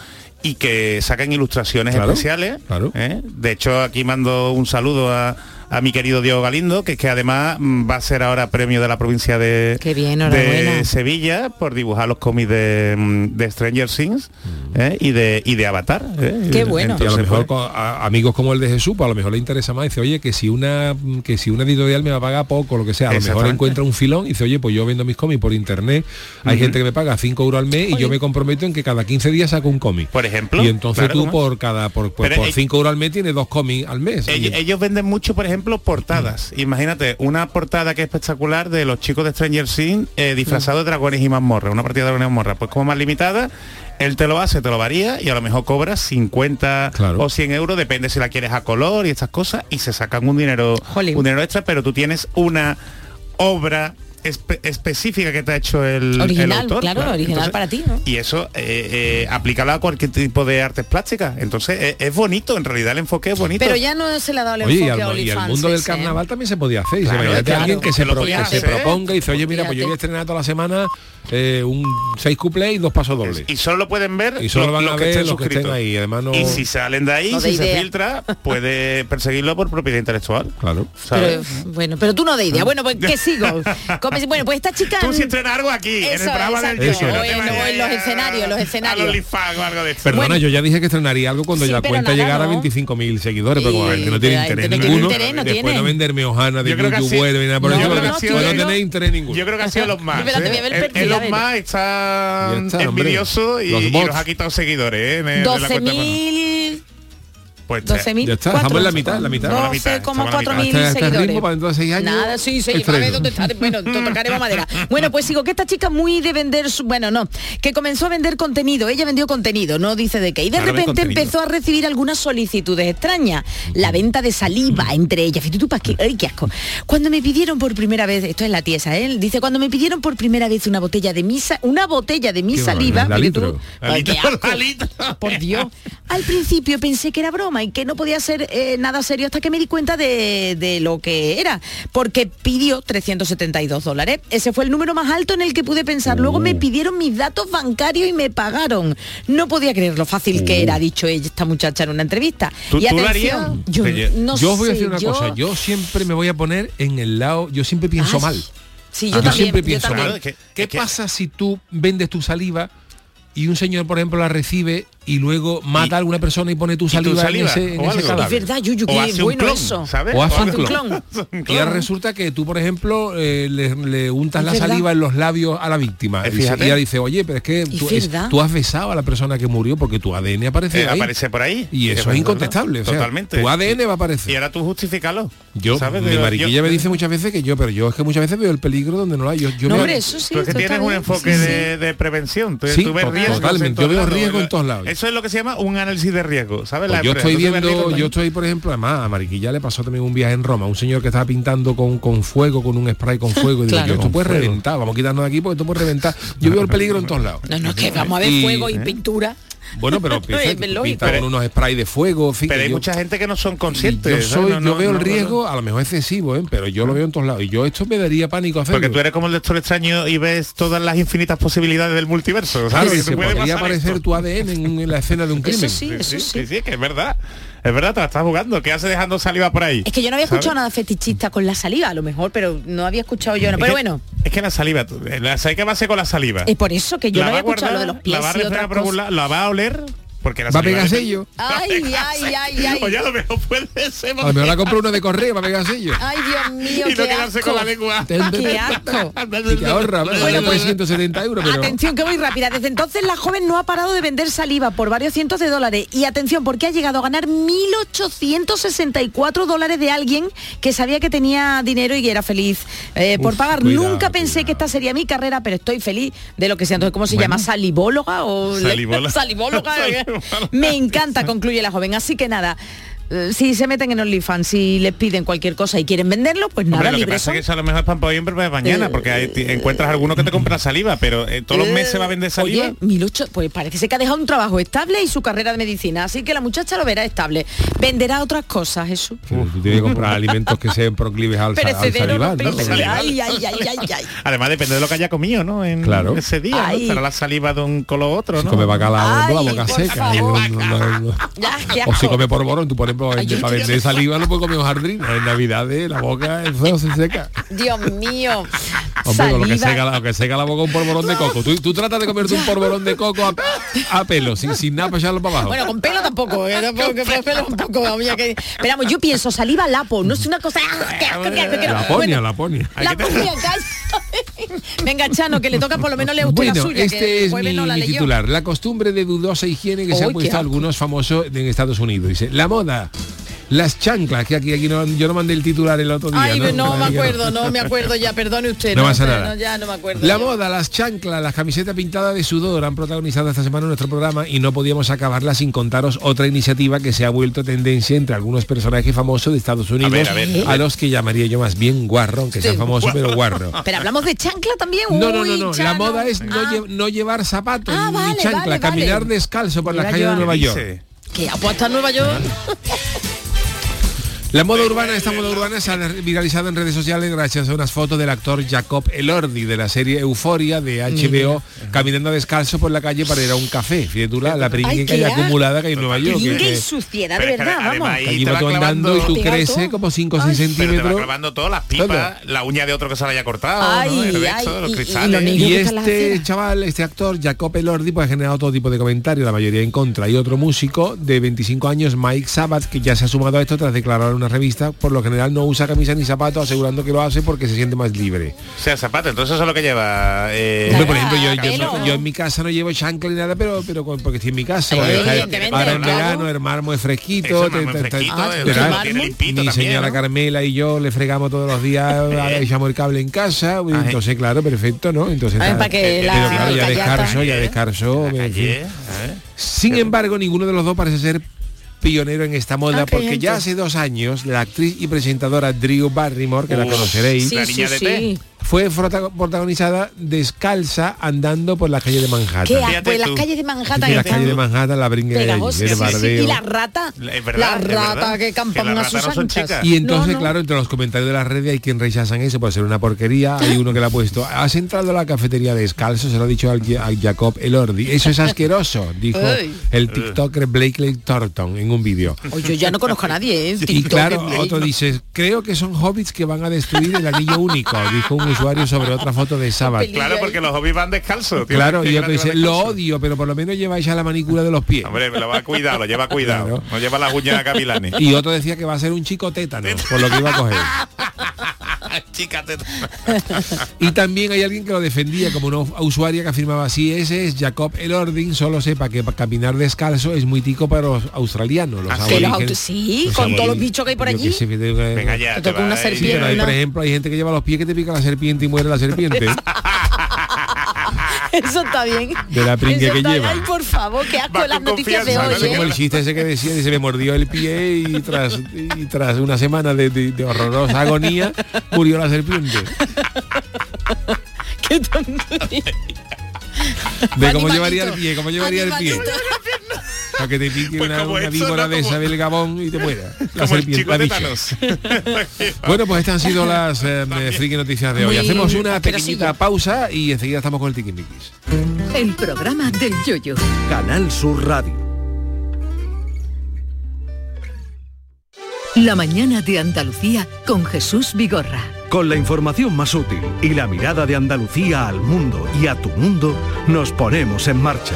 y que sacan ilustraciones Claro, especiales. claro. ¿eh? De hecho, aquí mando un saludo a, a mi querido Diego Galindo, que además mm, va a ser ahora premio de la provincia de, bien. Sevilla por dibujar los cómics de, mm, de Stranger Things ¿eh? y de y de Avatar. ¿eh? Qué bueno. Y a lo Entonces, mejor pues, con- a- amigos como el de Jesús, pues a lo mejor le interesa más. Dice, oye, que si una que si una editorial me va a pagar poco, lo que sea, a lo mejor encuentra un filón y dice, oye, pues yo vendo mis cómics por internet. Hay gente que me paga 5 euros al mes y yo me comprometo en que cada 15 días saco un cómic. Por ejemplo, Y entonces claro, tú por cada por, por, Pero por ell- 5 euros al mes tienes dos cómics al mes. Ellos, venden mucho, por ejemplo, portadas. Imagínate, una portada que es espectacular de los chicos de Stranger Things eh, disfrazados de dragones y mazmorras, una partida de dragones y mazmorras. Pues como más limitada, él te lo hace, te lo varía y a lo mejor cobras 50 Claro. o 100 euros, depende si la quieres a color y estas cosas, y se sacan un dinero, Jolín. un dinero extra, pero tú tienes una obra espe- específica que te ha hecho el, el Original, autor, claro, original para ti, ¿no? Y eso, eh, eh, aplícalo a cualquier tipo de artes plásticas. Entonces, eh, es bonito, en realidad el enfoque es bonito. Pero ya no se le ha dado el Oye, y enfoque a al, y el mundo del ¿eh? carnaval también se podía hacer. Y se Claro, claro. alguien que, Que se, lo pro- que se proponga y dice, oye, mira, pues yo voy a estrenar toda la semana eh, un seis cuplés y dos pasos dobles. y solo lo pueden ver Y solo lo- van a que ver estén los que estén ahí, además no- Y si salen de ahí, No de si se idea. filtra, puede perseguirlo por propiedad intelectual. Claro. Pero, bueno, pero tú no de idea. Bueno, pues que sigo. Come- Bueno, pues esta chica. Tú si estrenas algo aquí, en el Eso, programa del exacto. Yuyu, no O te en- vayas o en los escenarios, los escenarios. Algo de eso. Perdona, Bueno. yo ya dije que estrenaría algo cuando Sí, ya pero cuenta nada, llegar a ¿no? 25.000 seguidores, pero como la no tiene la interés no ninguno, no después no venderme hojana de YouTube ni nada por No, eso, no, no, no tenéis interés ninguno. Yo creo que ha sido los más. A los más está, envidioso y, nos ha quitado seguidores. ¿eh? en- en la cuenta de- 12.000. Pues, 12.000. Ya está, estamos en la mitad, en la mitad. Estamos en la mitad, 12,4 estamos mil seguidores. ritmo para dentro de seis años, Nada, sí, sí, para ver dónde está. Bueno, to- tocaremos madera. Bueno, pues sigo que esta chica muy de vender, su- bueno, no, que comenzó a vender contenido. Ella vendió contenido, no dice de qué. Y de Claro, repente empezó a recibir algunas solicitudes extrañas. La venta de saliva entre ellas. Fíjate tú, pa' qué, ay, qué asco. Cuando me pidieron por primera vez, esto es la tiesa, ¿eh? dice, cuando me pidieron por primera vez una botella de misa, una botella de mi saliva, barbaridad, la fíjate tú, litro. La ay, qué litro, asco. la litro. Por Dios. Al principio pensé que era broma y que no podía ser eh, nada serio hasta que me di cuenta de, de lo que era, porque pidió 372 dólares. Ese fue el número más alto en el que pude pensar. Luego me pidieron mis datos bancarios y me pagaron. No podía creer lo fácil que era, ha dicho ella, esta muchacha en una entrevista. ¿Tú- y tú lo atención, harías? yo no yo os voy a decir una yo- cosa, yo siempre me voy a poner en el lado, yo siempre pienso Ay, mal. Sí, yo yo también. siempre yo pienso también. mal. Es que- ¿Qué que- pasa si tú vendes tu saliva y un señor, por ejemplo, la recibe y luego mata a alguna persona y pone tu tu saliva, en ese, en ese? Es verdad, Yuyu, O qué hace un bueno clon, eso. ¿sabes? O hace un Hace un clon. Y ahora resulta que tú, por ejemplo, eh, le, le untas Es la verdad. saliva en los labios a la víctima. Eh, Y, se- y ella dice, oye, pero es que tú, es- verdad. tú has besado a la persona que murió porque tu ADN aparece Eh, ahí. aparece por ahí. Y eso es, incontestable. o sea, Totalmente. tu ADN va a Y aparecer. ahora tú justifícalo. Yo, ¿sabes? mi mariquilla yo- me dice muchas veces que yo, pero yo es que muchas veces veo el peligro donde no lo hay. Yo, yo No, me- hombre, eso sí. Tú es que tienes un enfoque de, prevención. Tú, ves totalmente. en Yo veo riesgo en todos lados. Eso es lo que se llama un análisis de riesgo, ¿sabes? Pues La yo empresa. estoy Tú viendo, yo estoy, por ejemplo, además, a Mariquilla le pasó también un viaje en Roma, un señor que estaba pintando con, con fuego, con un spray con fuego, y digo, Claro. yo, esto Con puede fuego. reventar, vamos a quitarnos de aquí porque esto puede reventar. Yo veo el peligro en todos lados. No, no, es que vamos a ver Y- fuego y ¿eh? pintura. Bueno, pero Es piensa, lógico. pinta Pero- con unos spray de fuego, fin, Pero hay yo- mucha gente que no son conscientes. yo, soy, No, yo no, veo no, el no, riesgo, a lo mejor excesivo, ¿eh? pero yo lo veo en todos lados. Y yo esto me daría pánico hacerlo. Porque tú eres como el lector extraño y ves todas las infinitas posibilidades del multiverso. ¿sabes? y Que se puede podría pasar aparecer esto. tu ADN en, en la escena de un Eso crimen. sí, eso sí. sí, sí, que es verdad. Es verdad, te la estás jugando. ¿Qué hace dejando saliva por ahí? Es que yo no había ¿Sabes? escuchado nada fetichista con la saliva, a lo mejor, pero no había escuchado yo. No. Es Pero que- bueno, Es que la saliva, tú- la ¿sabes qué va a hacer con la saliva? es por eso que yo la no había escuchado lo de los pies la va a y refregar otras por lado, la va a oler. Porque la Va a pegar sello. Ay, ay, ay, ay. Oye, a lo mejor puede ser. A lo mejor la compro uno de correo para pegar sello. Ay, Dios mío, y no qué quedarse asco. con la lengua. Qué asco. Y te ahorra, bueno, pues 170 euros, pero... Atención, que voy rápida. Desde entonces la joven no ha parado de vender saliva por varios cientos de dólares. Y atención, porque ha llegado a ganar 1.864 dólares de alguien que sabía que tenía dinero y era feliz eh, por Uf, pagar. cuidado, Nunca pensé cuidado. que esta sería mi carrera, pero estoy feliz de lo que sea. Entonces, ¿cómo se Bueno. llama? ¿Salivóloga o Salivóloga. salivóloga? Me encanta, concluye la joven. Así que nada. Eh, Si se meten en OnlyFans, si les piden cualquier cosa y quieren venderlo, pues nada, Hombre, lo que pasa son. es que eso a lo mejor es para hoy en para mañana, Eh, porque hay- encuentras alguno que te compra saliva, pero eh, todos los meses va a vender saliva. Oye, 1008, pues parece que ha dejado un trabajo estable y su carrera de medicina, así que la muchacha lo verá estable. Venderá otras cosas, Jesús. Pero tú tienes que comprar alimentos que sean proclives al, sa- al no salivar, ¿no? perecedero. Ay, ay, ay, ay, ay. Además depende de lo que haya comido, ¿no? En Claro. ese día, ¿no? Estará la saliva de un color otro, Si ¿no? come bacalao, Ay, la boca seca. favor. no, no, no. Ya, qué O si come porborón, tú pones para vender, para vender saliva no puedo comer hojaldrina. En Navidades la boca el feo se seca. Dios mío. Hombre, lo que, seca la, lo que seca la boca un polvorón de coco. Tú, tú tratas de comerte un polvorón de coco a, a pelo, sin, sin nada para echarlo para abajo. Bueno, con pelo tampoco, ¿eh? Tampoco, con pelo tampoco. que... Pero vamos, yo pienso, saliva lapo, no es una cosa... la ponia, la ponia. La ponia, calla. Venga, Chano, que le toca por lo menos le usted la suya, este es mi, no la mi titular. La costumbre de dudosa higiene que se qué puesto asco. algunos famosos en Estados Unidos. Dice, la moda, las chanclas, que aquí, aquí no, yo no mandé el titular el otro día. Ay, no, ¿no? me acuerdo, no me acuerdo ya, perdone usted. No pasa nada. ya no me acuerdo. La yo. moda, las chanclas, las camisetas pintadas de sudor han protagonizado esta semana nuestro programa y no podíamos acabarla sin contaros otra iniciativa que se ha vuelto tendencia entre algunos personajes famosos de Estados Unidos, ver, a ver, a ver. los que llamaría yo más bien guarro, aunque sea Sí, famoso, pero guarro. Pero hablamos de chancla también. No, no, no, no. La moda es no, Ah, lle- no llevar zapatos Ah, ni vale, chancla, vale, vale. caminar descalzo por las calles de Nueva ¿Qué York. Que apuesta a Nueva York. La moda urbana, esta moda urbana se ha viralizado en redes sociales gracias a unas fotos del actor Jacob Elordi de la serie Euforia de HBO caminando descalzo por la calle para ir a un café. Fíjate tú la, la pringuica y acumulada que hay en Nueva York. que- Pringue y que- suciedad, de que verdad, vamos. que allí va tú andando y tú creces como 5 o 6 Ay. Pero te va centímetros. clavando todas las pipas, Todo. la uña de otro que se la haya cortado, Ay, ¿no? el ay, resto, los y- y cristales. Y que la este chaval, este actor, Jacob Elordi, pues ha generado todo tipo de comentarios, la mayoría en contra. Y otro músico de 25 años, Mike Sabat, que ya se ha sumado a esto tras declarar una revista, por lo general no usa camisa ni zapatos, asegurando que lo hace porque se siente más libre. O sea, zapato, entonces eso es lo que lleva. eh, Hombre, por ejemplo, yo, yo- pelo. yo en mi casa no llevo chancla ni nada, pero, pero porque estoy en mi casa. Eh, ahora en claro. verano el mármol es fresquito. Mi señora ¿no? Carmela y yo le fregamos todos los días, ahora echamos el cable en casa, entonces claro, perfecto, ¿no? Entonces para que la Pero claro, ya descarso, ya descarso. ¿eh? Sin embargo, ninguno de los dos parece ser pionero en esta moda Ah, porque gente. ya hace dos años la actriz y presentadora Drew Barrymore, que la conoceréis, Sí, La sí, niña de sí. Fue prota- protagonizada descalza andando por la calle de Manhattan. ¿Qué asco? En las calles de Manhattan Sí, la están calle de Manhattan, la el Sí, sí. Y la rata, Es la verdad, rata que campan Que las a sus no anchas. Y entonces, No, no. claro, entre los comentarios de las redes hay quien rechazan eso por ser una porquería. Hay uno que le ha puesto, has entrado a la cafetería descalzo, se lo ha dicho al, a Jacob Elordi. Eso es asqueroso, dijo el TikToker Blakely Thornton en un vídeo. Oye, yo ya no conozco a nadie, ¿eh? Y claro, Blake. otro dice, creo que son hobbits que van a destruir el anillo único, dijo un usuario sobre otra foto de Sabbath. Claro, porque los hobbies van descalzos. tío. Claro, y otro grande dice, lo odio, pero por lo menos lleváis a la manicura de los pies. Hombre, lo va a cuidar, lo lleva cuidado. Claro. No lleva las uñas capilanes. Y otro decía que va a ser un chico tétano, por lo que iba a coger. Y también hay alguien que lo defendía como una usuaria que afirmaba así, ese es Jacob Elording, solo sepa que para caminar descalzo es muy tico para los australianos. Los Ah, los sí, los con todos los bichos que hay por allí. Venga ya. Te te toca una eh. Sí, serpiente. pero hay, por ejemplo, hay gente que lleva los pies que te pica la serpiente y muere la serpiente. Eso está bien. De la pringue Eso que lleva. Ay, por favor, qué asco las noticias de hoy. ¿no? Es como ¿eh? el chiste ese que decía, dice, me mordió el pie y tras, y tras una semana de, de- de horrorosa agonía murió la serpiente. Qué tontería. De cómo Animalito. llevaría el pie, cómo llevaría el pie. Para que te pique Pues una, una eso, víbora ¿no? de esa del Gabón y te muera. La Como el serpiente, chico la. Thanos. Bueno, pues estas han sido las eh, friki noticias de hoy. Muy Hacemos una pequeñita pausa y enseguida estamos con el tiquimiquis. El programa del yoyo. Canal Sur Radio. La mañana de Andalucía con Jesús Vigorra. Con la información más útil y la mirada de Andalucía al mundo y a tu mundo, nos ponemos en marcha.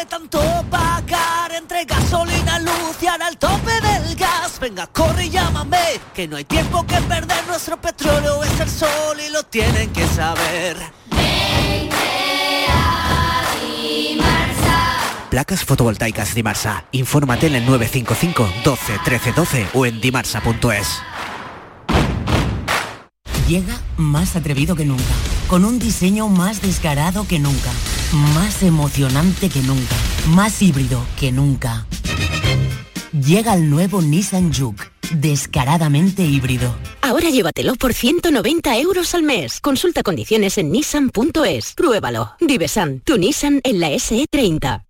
de tanto pagar entre gasolina, luz y ahora el tope del gas, venga, corre y llámame, que no hay tiempo que perder, nuestro petróleo es el sol y lo tienen que saber. Placas fotovoltaicas Dimarsa. Infórmate en el 955 12 13 12 o en dimarsa.es. Llega más atrevido que nunca, con un diseño más descarado que nunca, más emocionante que nunca, más híbrido que nunca. Llega el nuevo Nissan Juke, descaradamente híbrido. Ahora llévatelo por 190 euros al mes. Consulta condiciones en nissan.es. Pruébalo. Divesan, tu Nissan en la SE30.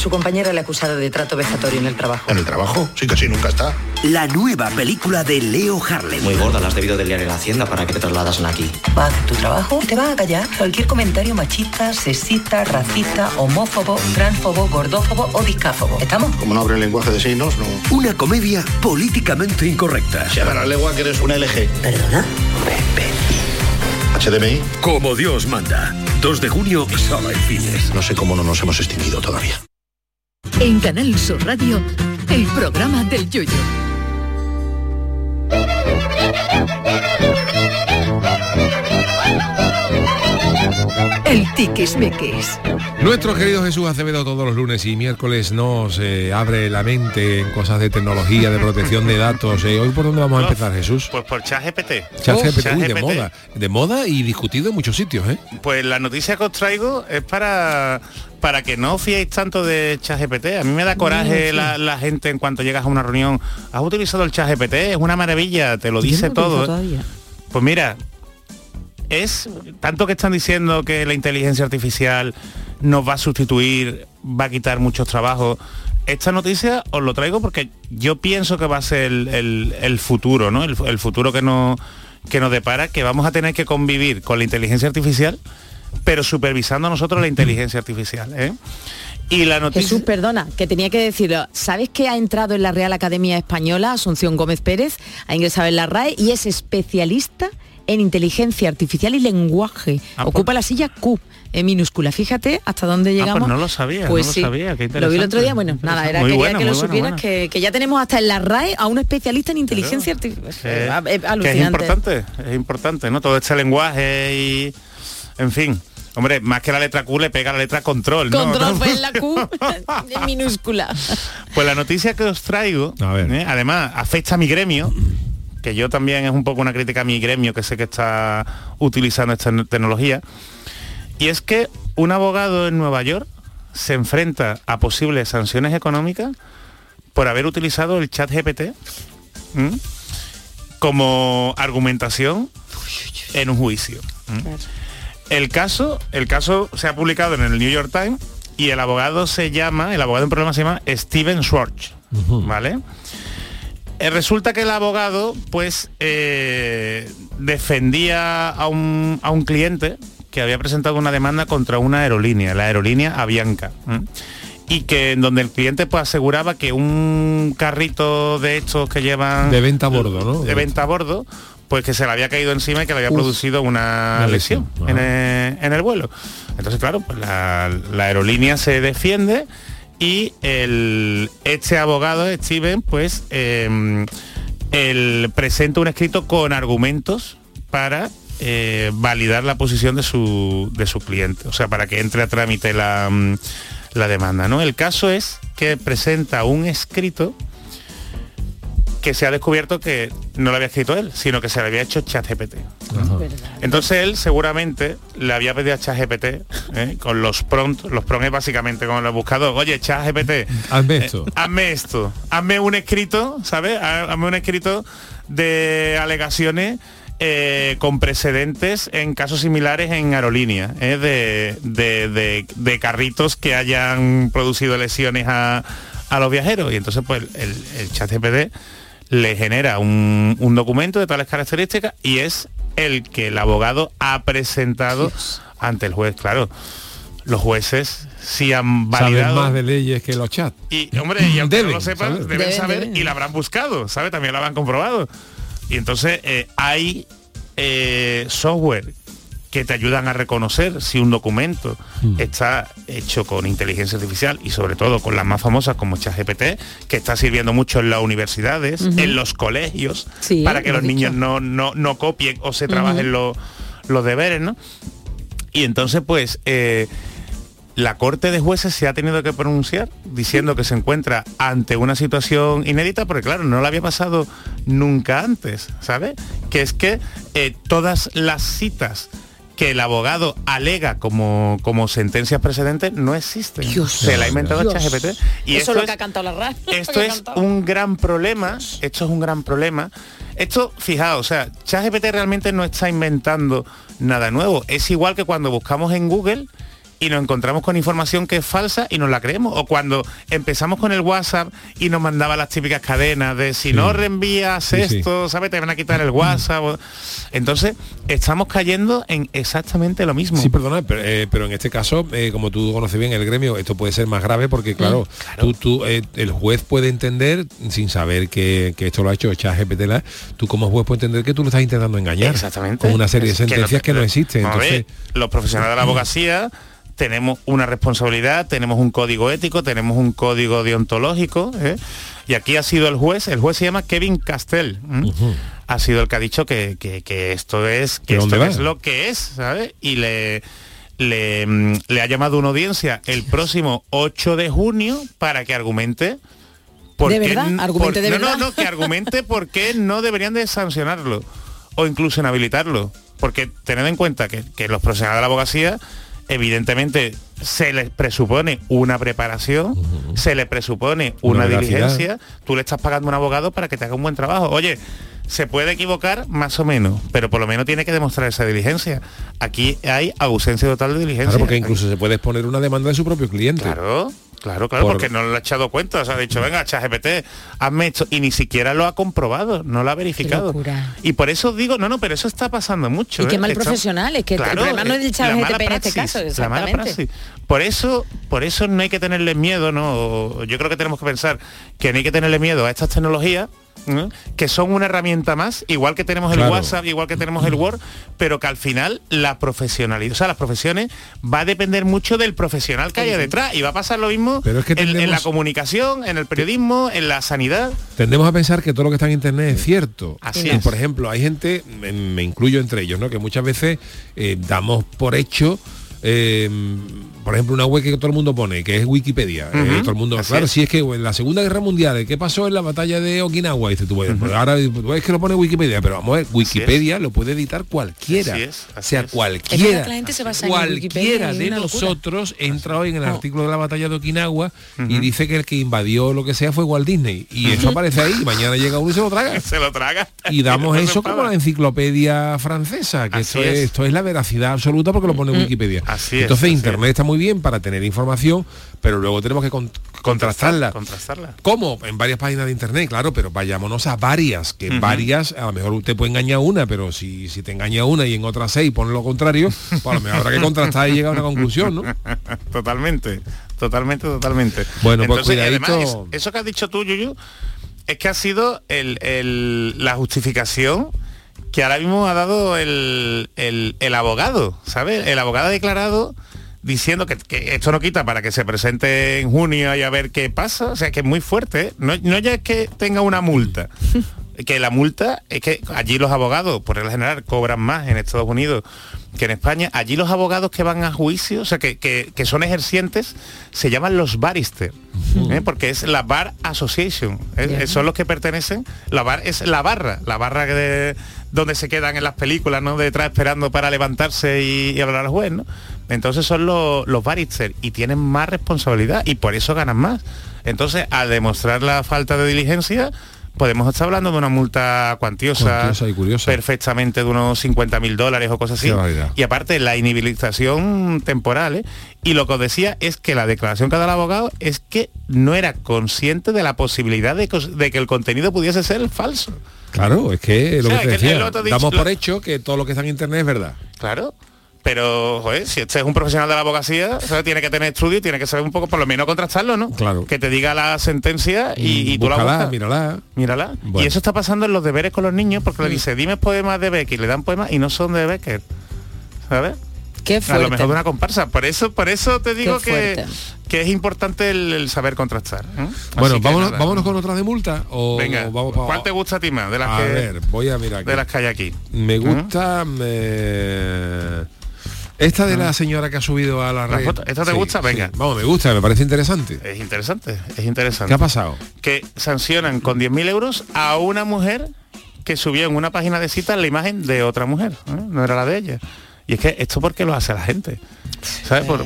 Su compañera le ha acusado de trato vejatorio en el trabajo. ¿En el trabajo? Sí, casi nunca está. La nueva película de Leo Harlem. Muy gorda, la has debido de liar en la hacienda para que te trasladasen aquí. Va a hacer tu trabajo, te va a callar cualquier comentario machista, sexista, racista, homófobo, transfobo, gordófobo o discáfobo. ¿Estamos? Como no abre el lenguaje de signos, no. Una comedia políticamente incorrecta. Se la lengua que eres una LG. ¿Perdona? HDMI. Como Dios manda. 2 de junio, solo en cines. No sé cómo no nos hemos extinguido todavía. En Canal Sur Radio, el programa del Yoyo. El tiquismiquis. Nuestro querido Jesús Acevedo todos los lunes y miércoles nos eh, abre la mente en cosas de tecnología, de protección de datos. Eh, ¿Hoy por dónde vamos a empezar, Jesús? Pues por ChatGPT. ChatGPT, Oh, de moda. De moda y discutido en muchos sitios, ¿eh? Pues la noticia que os traigo es para para que no os fiéis tanto de ChatGPT. A mí me da coraje sí. la, la gente en cuanto llegas a una reunión. ¿Has utilizado el ChatGPT? Es una maravilla, te lo dice todo. ¿eh? Pues mira, es tanto que están diciendo que la inteligencia artificial nos va a sustituir, va a quitar muchos trabajos. Esta noticia os lo traigo porque yo pienso que va a ser el, el- el futuro, ¿no? El, el futuro que nos, que nos depara, que vamos a tener que convivir con la inteligencia artificial, pero supervisando nosotros la inteligencia artificial. ¿eh? Y la noticia... Jesús, perdona, que tenía que decirlo. ¿Sabes que ha entrado en la Real Academia Española Asunción Gómez Pérez? Ha ingresado en la RAE y es especialista en inteligencia artificial y lenguaje. Ah, Ocupa la silla Q en minúscula. Fíjate hasta dónde llegamos. pues no lo sabía, Pues no lo sí. sabía, qué Lo vi el otro día, bueno, nada, era Muy quería que lo muy bueno, supieras. Que, que ya tenemos hasta en la RAE a un especialista en inteligencia artificial. que es alucinante. importante, es importante, ¿no? Todo este lenguaje y... En fin. Hombre, más que la letra Q le pega la letra control, ¿no? Control fue en la Q en minúscula. Pues la noticia que os traigo, ¿eh? además, afecta a mi gremio, que yo también es un poco una crítica a mi gremio, que sé que está utilizando esta tecnología, y es que un abogado en Nueva York se enfrenta a posibles sanciones económicas por haber utilizado el chat GPT como argumentación en un juicio. ¿m? El caso, el caso se ha publicado en el New York Times y el abogado se llama, el abogado en problema se llama Steven Schwartz, ¿vale? Resulta que el abogado, pues, eh, defendía a un, a un cliente que había presentado una demanda contra una aerolínea, la aerolínea Avianca. Y que en donde el cliente pues aseguraba que un carrito de estos que llevan De venta a bordo, ¿no? de venta a bordo, pues que se le había caído encima y que le había Uf. producido una, Una lesión, lesión, en, el, en el vuelo. Entonces, claro, pues la, la aerolínea se defiende y el, este abogado, Steven, pues eh, él presenta un escrito con argumentos para eh, validar la posición de su, de su cliente, o sea, para que entre a trámite la, mm, la demanda. ¿no? El caso es que presenta un escrito que se ha descubierto que no lo había escrito él, sino que se le había hecho ChatGPT. Entonces él seguramente le había pedido a ChatGPT ¿eh? con los prompts, los prompts es básicamente como los buscadores, oye ChatGPT, Hazme esto. eh, hazme esto, hazme un escrito, ¿sabes? Ha- Hazme un escrito de alegaciones eh, con precedentes en casos similares en aerolíneas, ¿eh? de, de- de- de carritos que hayan producido lesiones a, a los viajeros y entonces pues el, el chat GPT le genera un, un documento de tales características y es el que el abogado ha presentado ante el juez, claro. Los jueces sí han Saben validado más de leyes que los chats. y hombre, y aunque Deben, no lo sepan, ¿sabes? deben, Deben, saber deben. y la habrán buscado, ¿sabe? También la habrán comprobado. Y entonces eh, hay eh, software que te ayudan a reconocer si un documento Hmm. está hecho con inteligencia artificial y sobre todo con las más famosas como ChatGPT, que está sirviendo mucho en las universidades, en los colegios, Sí, para que lo los niños no, no, no copien o se trabajen los, los deberes, ¿no? Y entonces, pues, eh, la Corte de Jueces se ha tenido que pronunciar diciendo que se encuentra ante una situación inédita, porque claro, no le había pasado nunca antes, ¿sabes? Que es que eh, todas las citas que el abogado alega como, como sentencias precedentes no existen. se la ha inventado. ChatGPT. Y Eso es lo que ha cantado la esto es un gran problema, esto es un gran problema. Esto, fijaos, o sea, ChatGPT realmente no está inventando nada nuevo. Es igual que cuando buscamos en Google y nos encontramos con información que es falsa y nos la creemos. O cuando empezamos con el WhatsApp y nos mandaba las típicas cadenas de si no reenvías Sí, sí. esto, ¿sabes? Te van a quitar el WhatsApp. o- Entonces, estamos cayendo en exactamente lo mismo. Sí, perdona, pero, eh, pero en este caso, eh, como tú conoces bien el gremio, esto puede ser más grave porque, claro, tú, tú, eh, el juez puede entender, sin saber que, que esto lo ha hecho ChatGPT, tú como juez puedes entender que tú lo estás intentando engañar. Exactamente. Con una serie de que sentencias que, no existen. A ver, Entonces, los profesionales de la abogacía tenemos una responsabilidad, tenemos un código ético, tenemos un código deontológico, ¿eh? y aquí ha sido el juez, el juez se llama Kevin Castell, ¿m? ha sido el que ha dicho que, que- que esto es que ¿De dónde esto es lo que es, ¿sabes? Y le le, mm, le ha llamado una audiencia el próximo 8 de junio para que argumente por ¿De qué verdad? n- ¿Argumente de no, verdad? No, no, que argumente por qué no deberían de sancionarlo o incluso inhabilitarlo. Porque tened en cuenta que, que los profesionales de la abogacía, evidentemente, se les presupone una preparación, se les presupone una, diligencia, tú le estás pagando a un abogado para que te haga un buen trabajo. Oye, se puede equivocar más o menos, pero por lo menos tiene que demostrar esa diligencia. Aquí hay ausencia total de diligencia. claro, porque incluso se puede exponer una demanda de su propio cliente. Claro, claro, claro, Por- porque no le ha echado cuenta. O sea, ha dicho, venga, ChatGPT, hazme esto. Y ni siquiera lo ha comprobado, no lo ha verificado. Y por eso digo, no, no, pero eso está pasando mucho. Y qué ¿eh? mal Está- profesional, es que el Claro, problema no es del eh, chat la mala GTP en este caso, la mala exactamente. praxis. Por eso, por eso no hay que tenerle miedo, ¿no? Yo creo que tenemos que pensar que no hay que tenerle miedo a estas tecnologías. ¿no? que son una herramienta más, igual que tenemos el Claro. WhatsApp, igual que tenemos el Word, pero que al final la profesionalidad, o sea, las profesiones va a depender mucho del profesional que haya detrás y va a pasar lo mismo Pero es que en- en, la comunicación, en el periodismo, en la sanidad. Tendemos a pensar que todo lo que está en internet es cierto. Así Y, es. Por ejemplo, hay gente, me, me incluyo entre ellos, ¿no? Que muchas veces eh, damos por hecho. eh, por ejemplo, una web que todo el mundo pone, que es Wikipedia. eh, todo el mundo, así claro, es. si es que en la Segunda Guerra Mundial. ¿qué pasó en la batalla de Okinawa? Dice tú, bueno, pues ahora pues, es que lo pone Wikipedia, pero vamos a ver, Wikipedia lo puede editar cualquiera. Así es, o sea, cualquiera. verdad que la gente se basa en Wikipedia, Cualquiera de una locura. nosotros entra hoy en el Oh. artículo de la batalla de Okinawa y dice que el que invadió lo que sea fue Walt Disney. Y eso aparece ahí, y mañana llega uno y se lo traga. Se lo traga. Y damos eso como la enciclopedia francesa, que esto es. es. Esto es la veracidad absoluta porque lo pone Wikipedia. Así es, Entonces internet está muy bien para tener información, pero luego tenemos que con- contrastarla. Contrastarla. ¿Cómo? En varias páginas de internet, claro, pero vayámonos a varias, que varias, a lo mejor usted puede engañar una, pero si, si te engaña una y en otras seis pone lo contrario, pues a lo mejor habrá que contrastar y llegar a una conclusión, ¿no? totalmente, totalmente, totalmente. Bueno, pues cuidadito. además, es- eso que has dicho tú, Yuyu, es que ha sido el- el- la justificación que ahora mismo ha dado el, el- el abogado, ¿sabes? El abogado ha declarado diciendo que, que esto no quita para que se presente en junio y a ver qué pasa. O sea, que es muy fuerte. ¿eh? No, no ya es que tenga una multa. que la multa es que allí los abogados, por regla general, cobran más en Estados Unidos que en España. Allí los abogados que van a juicio, o sea, que, que- que son ejercientes, se llaman los barrister, ¿eh? porque es la Bar Association. ¿eh? Son los que pertenecen, la bar es la barra, la barra de- donde se quedan en las películas, ¿no? Detrás esperando para levantarse y, y hablar al juez, ¿no? Entonces son los, los barrister y tienen más responsabilidad y por eso ganan más. Entonces, al demostrar la falta de diligencia, podemos estar hablando de una multa cuantiosa, Cuantiosa y curiosa. perfectamente de unos 50 mil dólares o cosas así. Y aparte la inhabilitación temporal, ¿eh? Y lo que os decía es que la declaración que ha dado el abogado es que no era consciente de la posibilidad de, que el contenido pudiese ser falso. Claro, es que lo O sea, que te que decía, dicho- damos lo- por hecho que todo lo que está en internet es verdad. Claro. Pero, joder, si este es un profesional de la abogacía, o sea, tiene que tener estudio y tiene que saber un poco, por lo menos contrastarlo, ¿no? Claro. Que te diga la sentencia y, y tú la Búscala, buscas. mírala. Mírala. Bueno. Y eso está pasando en los deberes con los niños, porque le Mm. dice, dime poemas de Becker, y le dan poemas y no son de Becker. ¿Sabes? Qué A fuerte. lo mejor de una comparsa. Por eso, por eso te digo que, que es importante el, el saber contrastar. ¿eh? Bueno, vámonos, nada. vámonos con otras de multa o Venga, vamos pa- ¿cuál te gusta a ti más? De las A que, ver, voy a mirar aquí. de las que hay aquí. Me ¿Mm? gusta me- esta de la señora que ha subido a la ¿Ah? ¿La red. foto? ¿Esta te gusta? Venga. Vamos, me gusta, me parece interesante. Es interesante, es interesante. ¿Qué ha pasado? Que sancionan con 10.000 euros a una mujer que subió en una página de citas la imagen de otra mujer, ¿eh? no era la de ella. Y es que esto porque lo hace la gente. ¿Sabes? Por,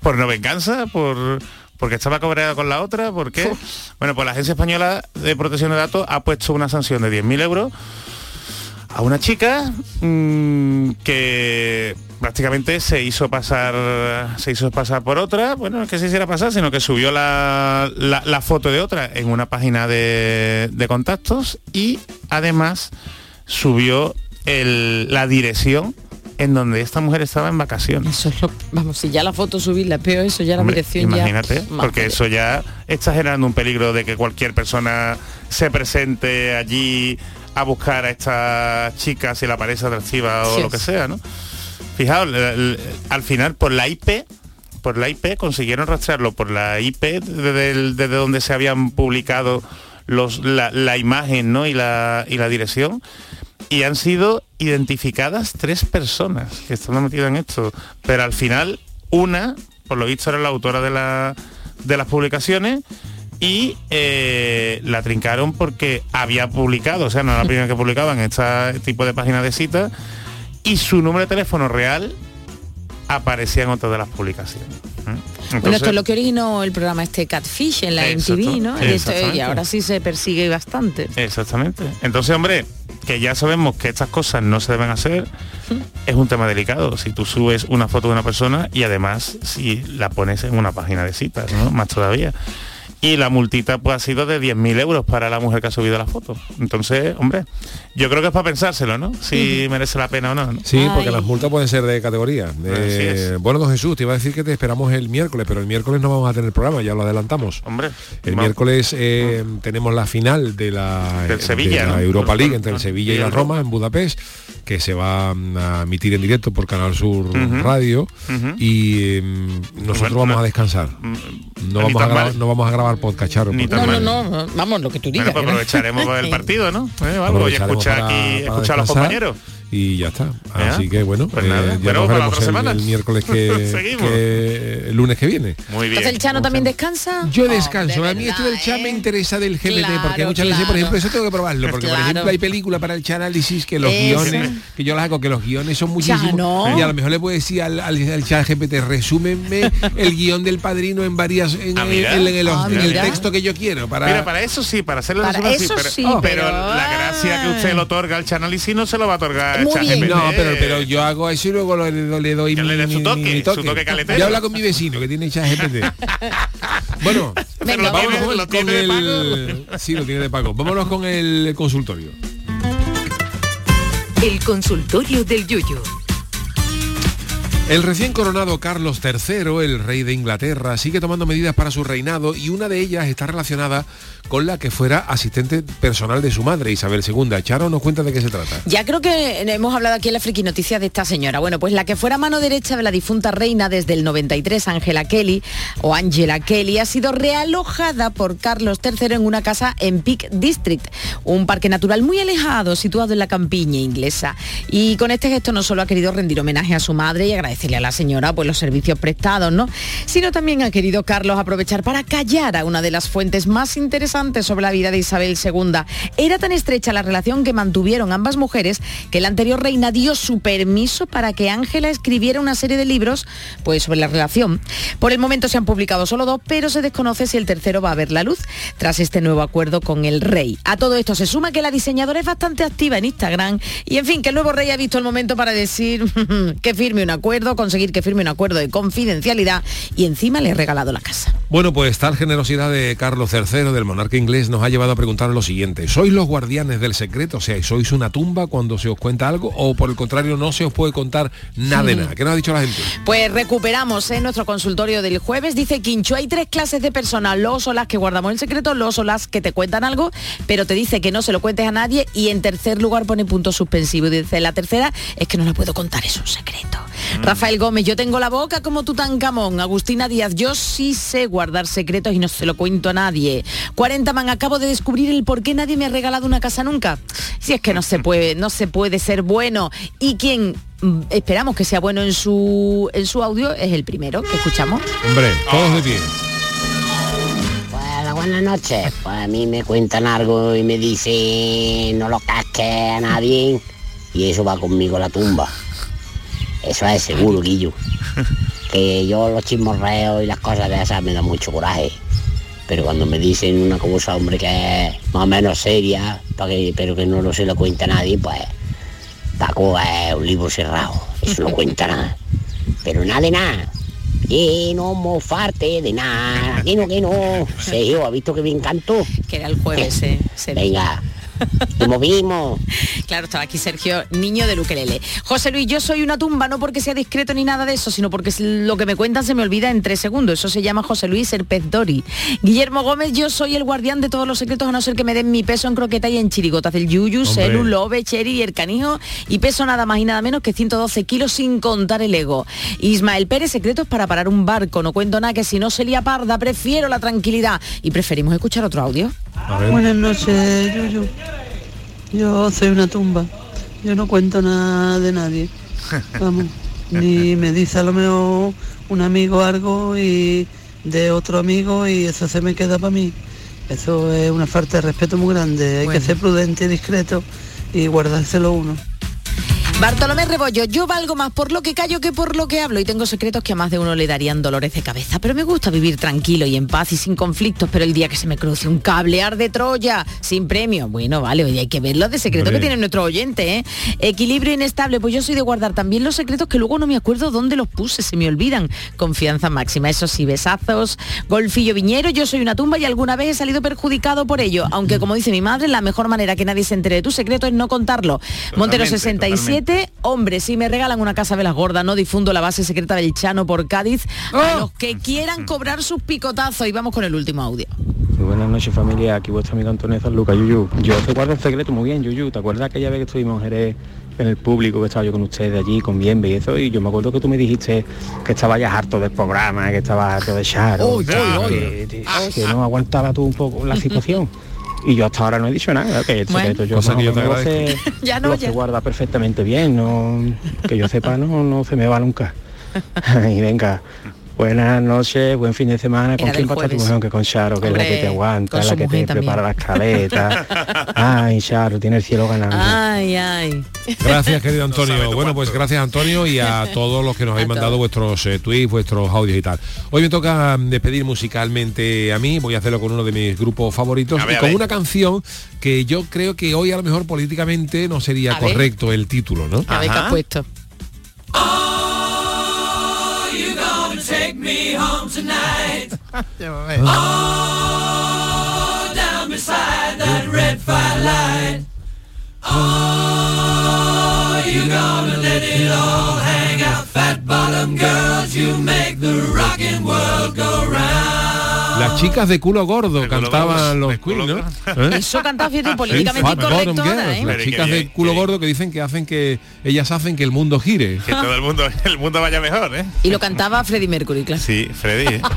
por no venganza, por porque estaba cobrada con la otra, ¿por qué? Bueno, pues la Agencia Española de Protección de Datos ha puesto una sanción de 10.000 euros a una chica mm, que prácticamente se hizo pasar se hizo pasar por otra bueno no es que se hiciera pasar sino que subió la, la- la foto de otra en una página de, de contactos y además subió el- la dirección en donde esta mujer estaba en vacaciones Eso es lo- vamos, si ya la foto subirla peor, eso ya la Hombre, dirección imagínate, ya. porque Madre. eso ya está generando un peligro de que cualquier persona se presente allí a buscar a esta chica si la parece atractiva o Sí. lo que sea, ¿no? Fijaos, al final por la IP, por la IP consiguieron rastrearlo por la IP desde, el- desde donde se habían publicado los, la, la imagen ¿no? y, la, y la dirección y han sido identificadas tres personas que están metidas en esto. Pero al final, una, por lo visto, era la autora de, la, de las publicaciones y eh, la trincaron porque había publicado, o sea, no era la primera que publicaba en este tipo de páginas de citas, y su número de teléfono real aparecía en otra de las publicaciones. bueno, Entonces- esto es lo que originó el programa este Catfish en la MTV, ¿no? Y, esto- y ahora sí se persigue bastante. Exactamente. Entonces, hombre, que ya sabemos que estas cosas no se deben hacer, es un tema delicado. Si tú subes una foto de una persona y además si la pones en una página de citas, ¿no? Más todavía. Y la multita pues ha sido de 10.000 euros para la mujer que ha subido la foto. Entonces, hombre, yo creo que es para pensárselo, ¿no? Si merece la pena o no. ¿no? Sí, porque las multas pueden ser de categoría. Eh, bueno, don Jesús, te iba a decir que te esperamos el miércoles, pero el miércoles no vamos a tener programa, ya lo adelantamos. Hombre, El miércoles eh, tenemos la final de la, Del de Sevilla, la ¿no? Europa League entre el Sevilla y la Roma en Budapest, que se va mm, a emitir en directo por Canal Sur. Radio y mm, nosotros Bueno, vamos no- a descansar. ni No vamos, a grabar, no vamos a grabar podcast, Charo. Ni No, mal. no, no, vamos, lo que tú digas. Bueno, pues ¿eh? aprovecharemos el partido, ¿no? Eh, algo, y escuchar para- aquí, para escuchar a los compañeros. Y ya está Ya. así que bueno Pues eh, ya Bueno, nos para veremos otra el, semana. el miércoles que, Seguimos. que- el lunes que viene Muy bien. Entonces el Chano también descansa. yo Oh, descanso de a mí esto del chat me ¿eh? interesa del GPT Claro, porque muchas veces por claro. ejemplo eso tengo que probarlo porque por Claro. ejemplo hay películas para el chat análisis que los Eso. guiones que yo las hago que los guiones son muchísimos Chano. y a lo mejor le puedo decir al, al, al chat GPT resúmenme el guion del padrino en varias en, Ah, mira. en- en el, Ah, en el mira. texto que yo quiero para Mira, para eso sí, para hacerlo Para eso pero, sí, pero, pero- la gracia que usted le otorga al chanálisis no se lo va a otorgar Muy bien. ChatGPT. No, pero, pero yo hago eso y luego lo- le, le doy Que mi, le dé su mi- toque, mi su toque caletero. Yo hablo con mi vecino que tiene chat GPT. bueno, Pero lo vámonos tiene- con, lo con tiene de el... Sí, lo tiene de pago. Vámonos con el consultorio. El consultorio del Yuyu. El recién coronado Carlos III, el rey de Inglaterra, sigue tomando medidas para su reinado y una de ellas está relacionada con la que fuera asistente personal de su madre, Isabel II. Charo nos cuenta de qué se trata. Ya creo que hemos hablado aquí en la friki noticias de esta señora. Bueno, pues la que fuera mano derecha de la difunta reina desde el 93, Angela Kelly, o Angela Kelly, ha sido realojada por Carlos III en una casa en Peak District, un parque natural muy alejado, situado en la campiña inglesa. Y con este gesto no solo ha querido rendir homenaje a su madre y agradecer agradecerle a la señora pues los servicios prestados, ¿no? Sino también ha querido Carlos aprovechar para callar a una de las fuentes más interesantes sobre la vida de Isabel II. Era tan estrecha la relación que mantuvieron ambas mujeres que la anterior reina dio su permiso para que Ángela escribiera una serie de libros pues sobre la relación. Por el momento se han publicado solo dos, pero se desconoce si el tercero va a ver la luz tras este nuevo acuerdo con el rey. A todo esto se suma que la diseñadora es bastante activa en Instagram y en fin, que el nuevo rey ha visto el momento para decir que firme un acuerdo, conseguir que firme un acuerdo de confidencialidad y encima le ha regalado la casa. Bueno, pues tal generosidad de Carlos III, del monarca inglés, nos ha llevado a preguntar lo siguiente. ¿Sois los guardianes del secreto? O sea, ¿sois una tumba cuando se os cuenta algo? ¿O por el contrario no se os puede contar nada de nada? ¿Qué nos ha dicho la gente? Pues recuperamos en nuestro consultorio del jueves. Dice Quincho, hay tres clases de personas. Los son las que guardamos el secreto, los son las que te cuentan algo, pero te dice que no se lo cuentes a nadie. Y en tercer lugar pone punto suspensivo. Y dice, la tercera es que no la puedo contar, es un secreto. Rafael Gómez, yo tengo la boca como Tutankamón. Agustina Díaz, yo sí sé guardar secretos y no se lo cuento a nadie. 40 man, acabo de descubrir el por qué nadie me ha regalado una casa nunca. Si es que no se puede, no se puede ser bueno. Y quien mm, esperamos que sea bueno en su en su audio es el primero que escuchamos. Hombre, todos de pie. Buenas noches. Pues a mí me cuentan algo y me dicen no lo casques a nadie y eso va conmigo a la tumba. Eso es seguro, Guillo. Que yo los chismorreos y las cosas de esas me da mucho coraje. Pero cuando me dicen una cosa, hombre, que es más o menos seria, para que, pero que no lo se lo cuenta nadie, pues Paco es un libro cerrado. Eso no cuenta nada. Pero nada de nada. Y no mofarte de nada. Que no, que no. Sergio, ¿ha visto que bien canto? Que era el jueves, eh. Venga. Nos movimos. Claro, estaba aquí Sergio, niño de Ukelele. José Luis, yo soy una tumba, no porque sea discreto ni nada de eso, sino porque es lo que me cuentan se me olvida en tres segundos. Eso se llama José Luis el pez Dori. Guillermo Gómez, yo soy el guardián de todos los secretos, a no ser que me den mi peso en croqueta y en chirigotas del yuyu, celu, lobe, cherry y el canijo. Y peso nada más y nada menos que 112 kilos sin contar el ego. Ismael Pérez, secretos para parar un barco. No cuento nada que si no se lía parda, prefiero la tranquilidad. Y preferimos escuchar otro audio. Buenas noches, Yuyu. Yo soy una tumba. Yo no cuento nada de nadie. Vamos. Ni me dice a lo mejor un amigo algo y de otro amigo y eso se me queda para mí. Eso es una falta de respeto muy grande. Hay Bueno. que ser prudente y discreto y guardárselo uno. Bartolomé Rebollo, yo valgo más por lo que callo que por lo que hablo y tengo secretos que a más de uno le darían dolores de cabeza, pero me gusta vivir tranquilo y en paz y sin conflictos, pero el día que se me cruce un cablear de Troya sin premio, bueno, vale, hoy hay que ver los de secreto que tiene nuestro oyente. ¿eh? Equilibrio inestable, pues yo soy de guardar también los secretos que luego no me acuerdo dónde los puse, se me olvidan. Confianza máxima, eso sí, besazos, golfillo viñero, yo soy una tumba y alguna vez he salido perjudicado por ello, aunque como dice mi madre, la mejor manera que nadie se entere de tu secreto es no contarlo. Totalmente, Montero 67 Hombre, si me regalan una casa de las gordas, no difundo la base secreta del Chano por Cádiz, a oh. los que quieran cobrar sus picotazos. Y vamos con el último audio. Muy buenas noches familia, aquí vuestro amigo Antonio San Lucas, Yuyu. Yo te guardo el secreto muy bien, Yuyu. ¿Te acuerdas aquella vez que estuvimos en el público, que estaba yo con ustedes allí, con bien y eso? Y yo me acuerdo que tú me dijiste que estabas ya harto del programa, que estabas harto de Sharon, oh, que, que, no aguantaba tú un poco la situación. Y yo hasta ahora no he dicho nada, que el Bueno. secreto yo, Cosa que yo te lo agradezco. Ya no, lo ya. sé guarda perfectamente bien, no, que yo sepa no, no se me va nunca. y venga, buenas noches, buen fin de semana. ¿Con Era quién del va a estar tu mujer? Aunque con Charo, que es la que te aguanta, la que te también. prepara la escaleta. Ay, Charo, tiene el cielo ganando. Ay, ay. Gracias, querido Antonio. bueno, pues gracias, Antonio, y a todos los que nos habéis mandado vuestros eh, tweets, vuestros audios y tal. Hoy me toca mm, despedir musicalmente a mí, voy a hacerlo con uno de mis grupos favoritos ver, y con una canción que yo creo que hoy a lo mejor políticamente no sería A ver. correcto el título, ¿no? A ver qué has puesto. Take me home tonight? Oh, down beside that red firelight. Oh, you gonna let it all hang out, fat bottom girls. You make the rockin' world go round. Las chicas de culo gordo cantaban los Queen, ¿no? ¿Eh? Eso cantaba fíjate, políticamente incorrecto ¿eh? las chicas qué de culo qué gordo que dicen que hacen que ellas hacen que el mundo gire. Que todo el mundo, el mundo vaya mejor, ¿eh? Y lo cantaba Freddie Mercury, claro. Sí, Freddy. ¿eh?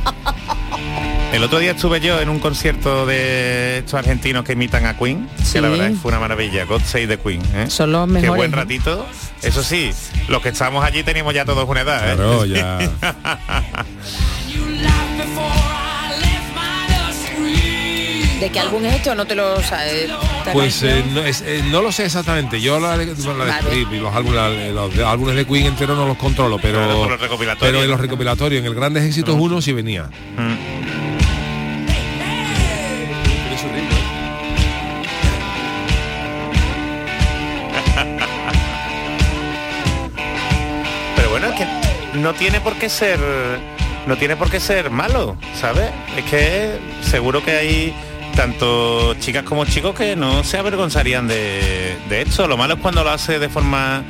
El otro día estuve yo en un concierto de estos argentinos que imitan a Queen, Sí. que la verdad fue una maravilla. God Save the Queen. ¿eh? Son los Qué mejores, buen ¿no? ratito Eso sí, los que estamos allí teníamos ya todos una edad, ¿eh? Ya. ¿De qué álbum es este o no te lo sabes? ¿Esta Pues eh, canción? no, es- eh, no lo sé exactamente. Yo la, de- la describí, los álbumes, la- los de- álbumes de Queen enteros no los controlo, pero, Claro, por los recopilatorios. pero en los recopilatorios, en el Grandes Éxitos 1 sí venía. Pero bueno, es que no tiene por qué ser no tiene por qué ser malo, ¿sabes? Es que seguro que hay tanto chicas como chicos que no se avergonzarían de, de esto. Lo malo es cuando lo hace de forma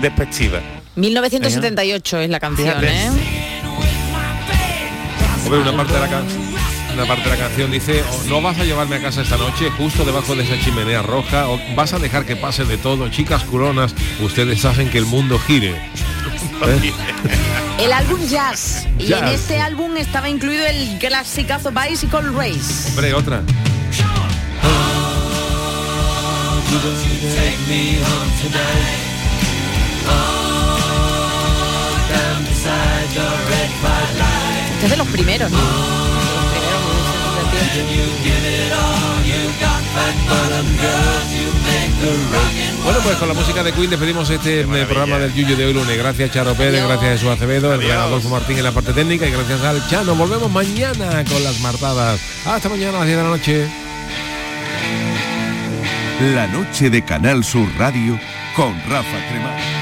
despectiva. 1978 es la canción, Fíjate. ¿eh? Hombre, una parte de la canción. Una parte de la canción dice, "Oh, no vas a llevarme a casa esta noche justo debajo de esa chimenea roja, o vas a dejar que pase de todo, chicas culonas, ustedes hacen que el mundo gire. ¿Eh? El álbum Jazz. Y en este álbum estaba incluido el clasicazo Bicycle Race. Hombre, otra. Take me home tonight. Oh, down beside the red fire light. Este es de los primeros, ¿no? Bueno, pues con la música de Queen despedimos este programa del Yuyu de hoy lunes. Gracias Charo Pérez, gracias Jesús Acevedo, el gran Adolfo Martín en la parte técnica y gracias al Chano. Volvemos mañana con las martadas. Hasta mañana a las 10 de la noche. La noche de Canal Sur Radio con Rafa Cremades.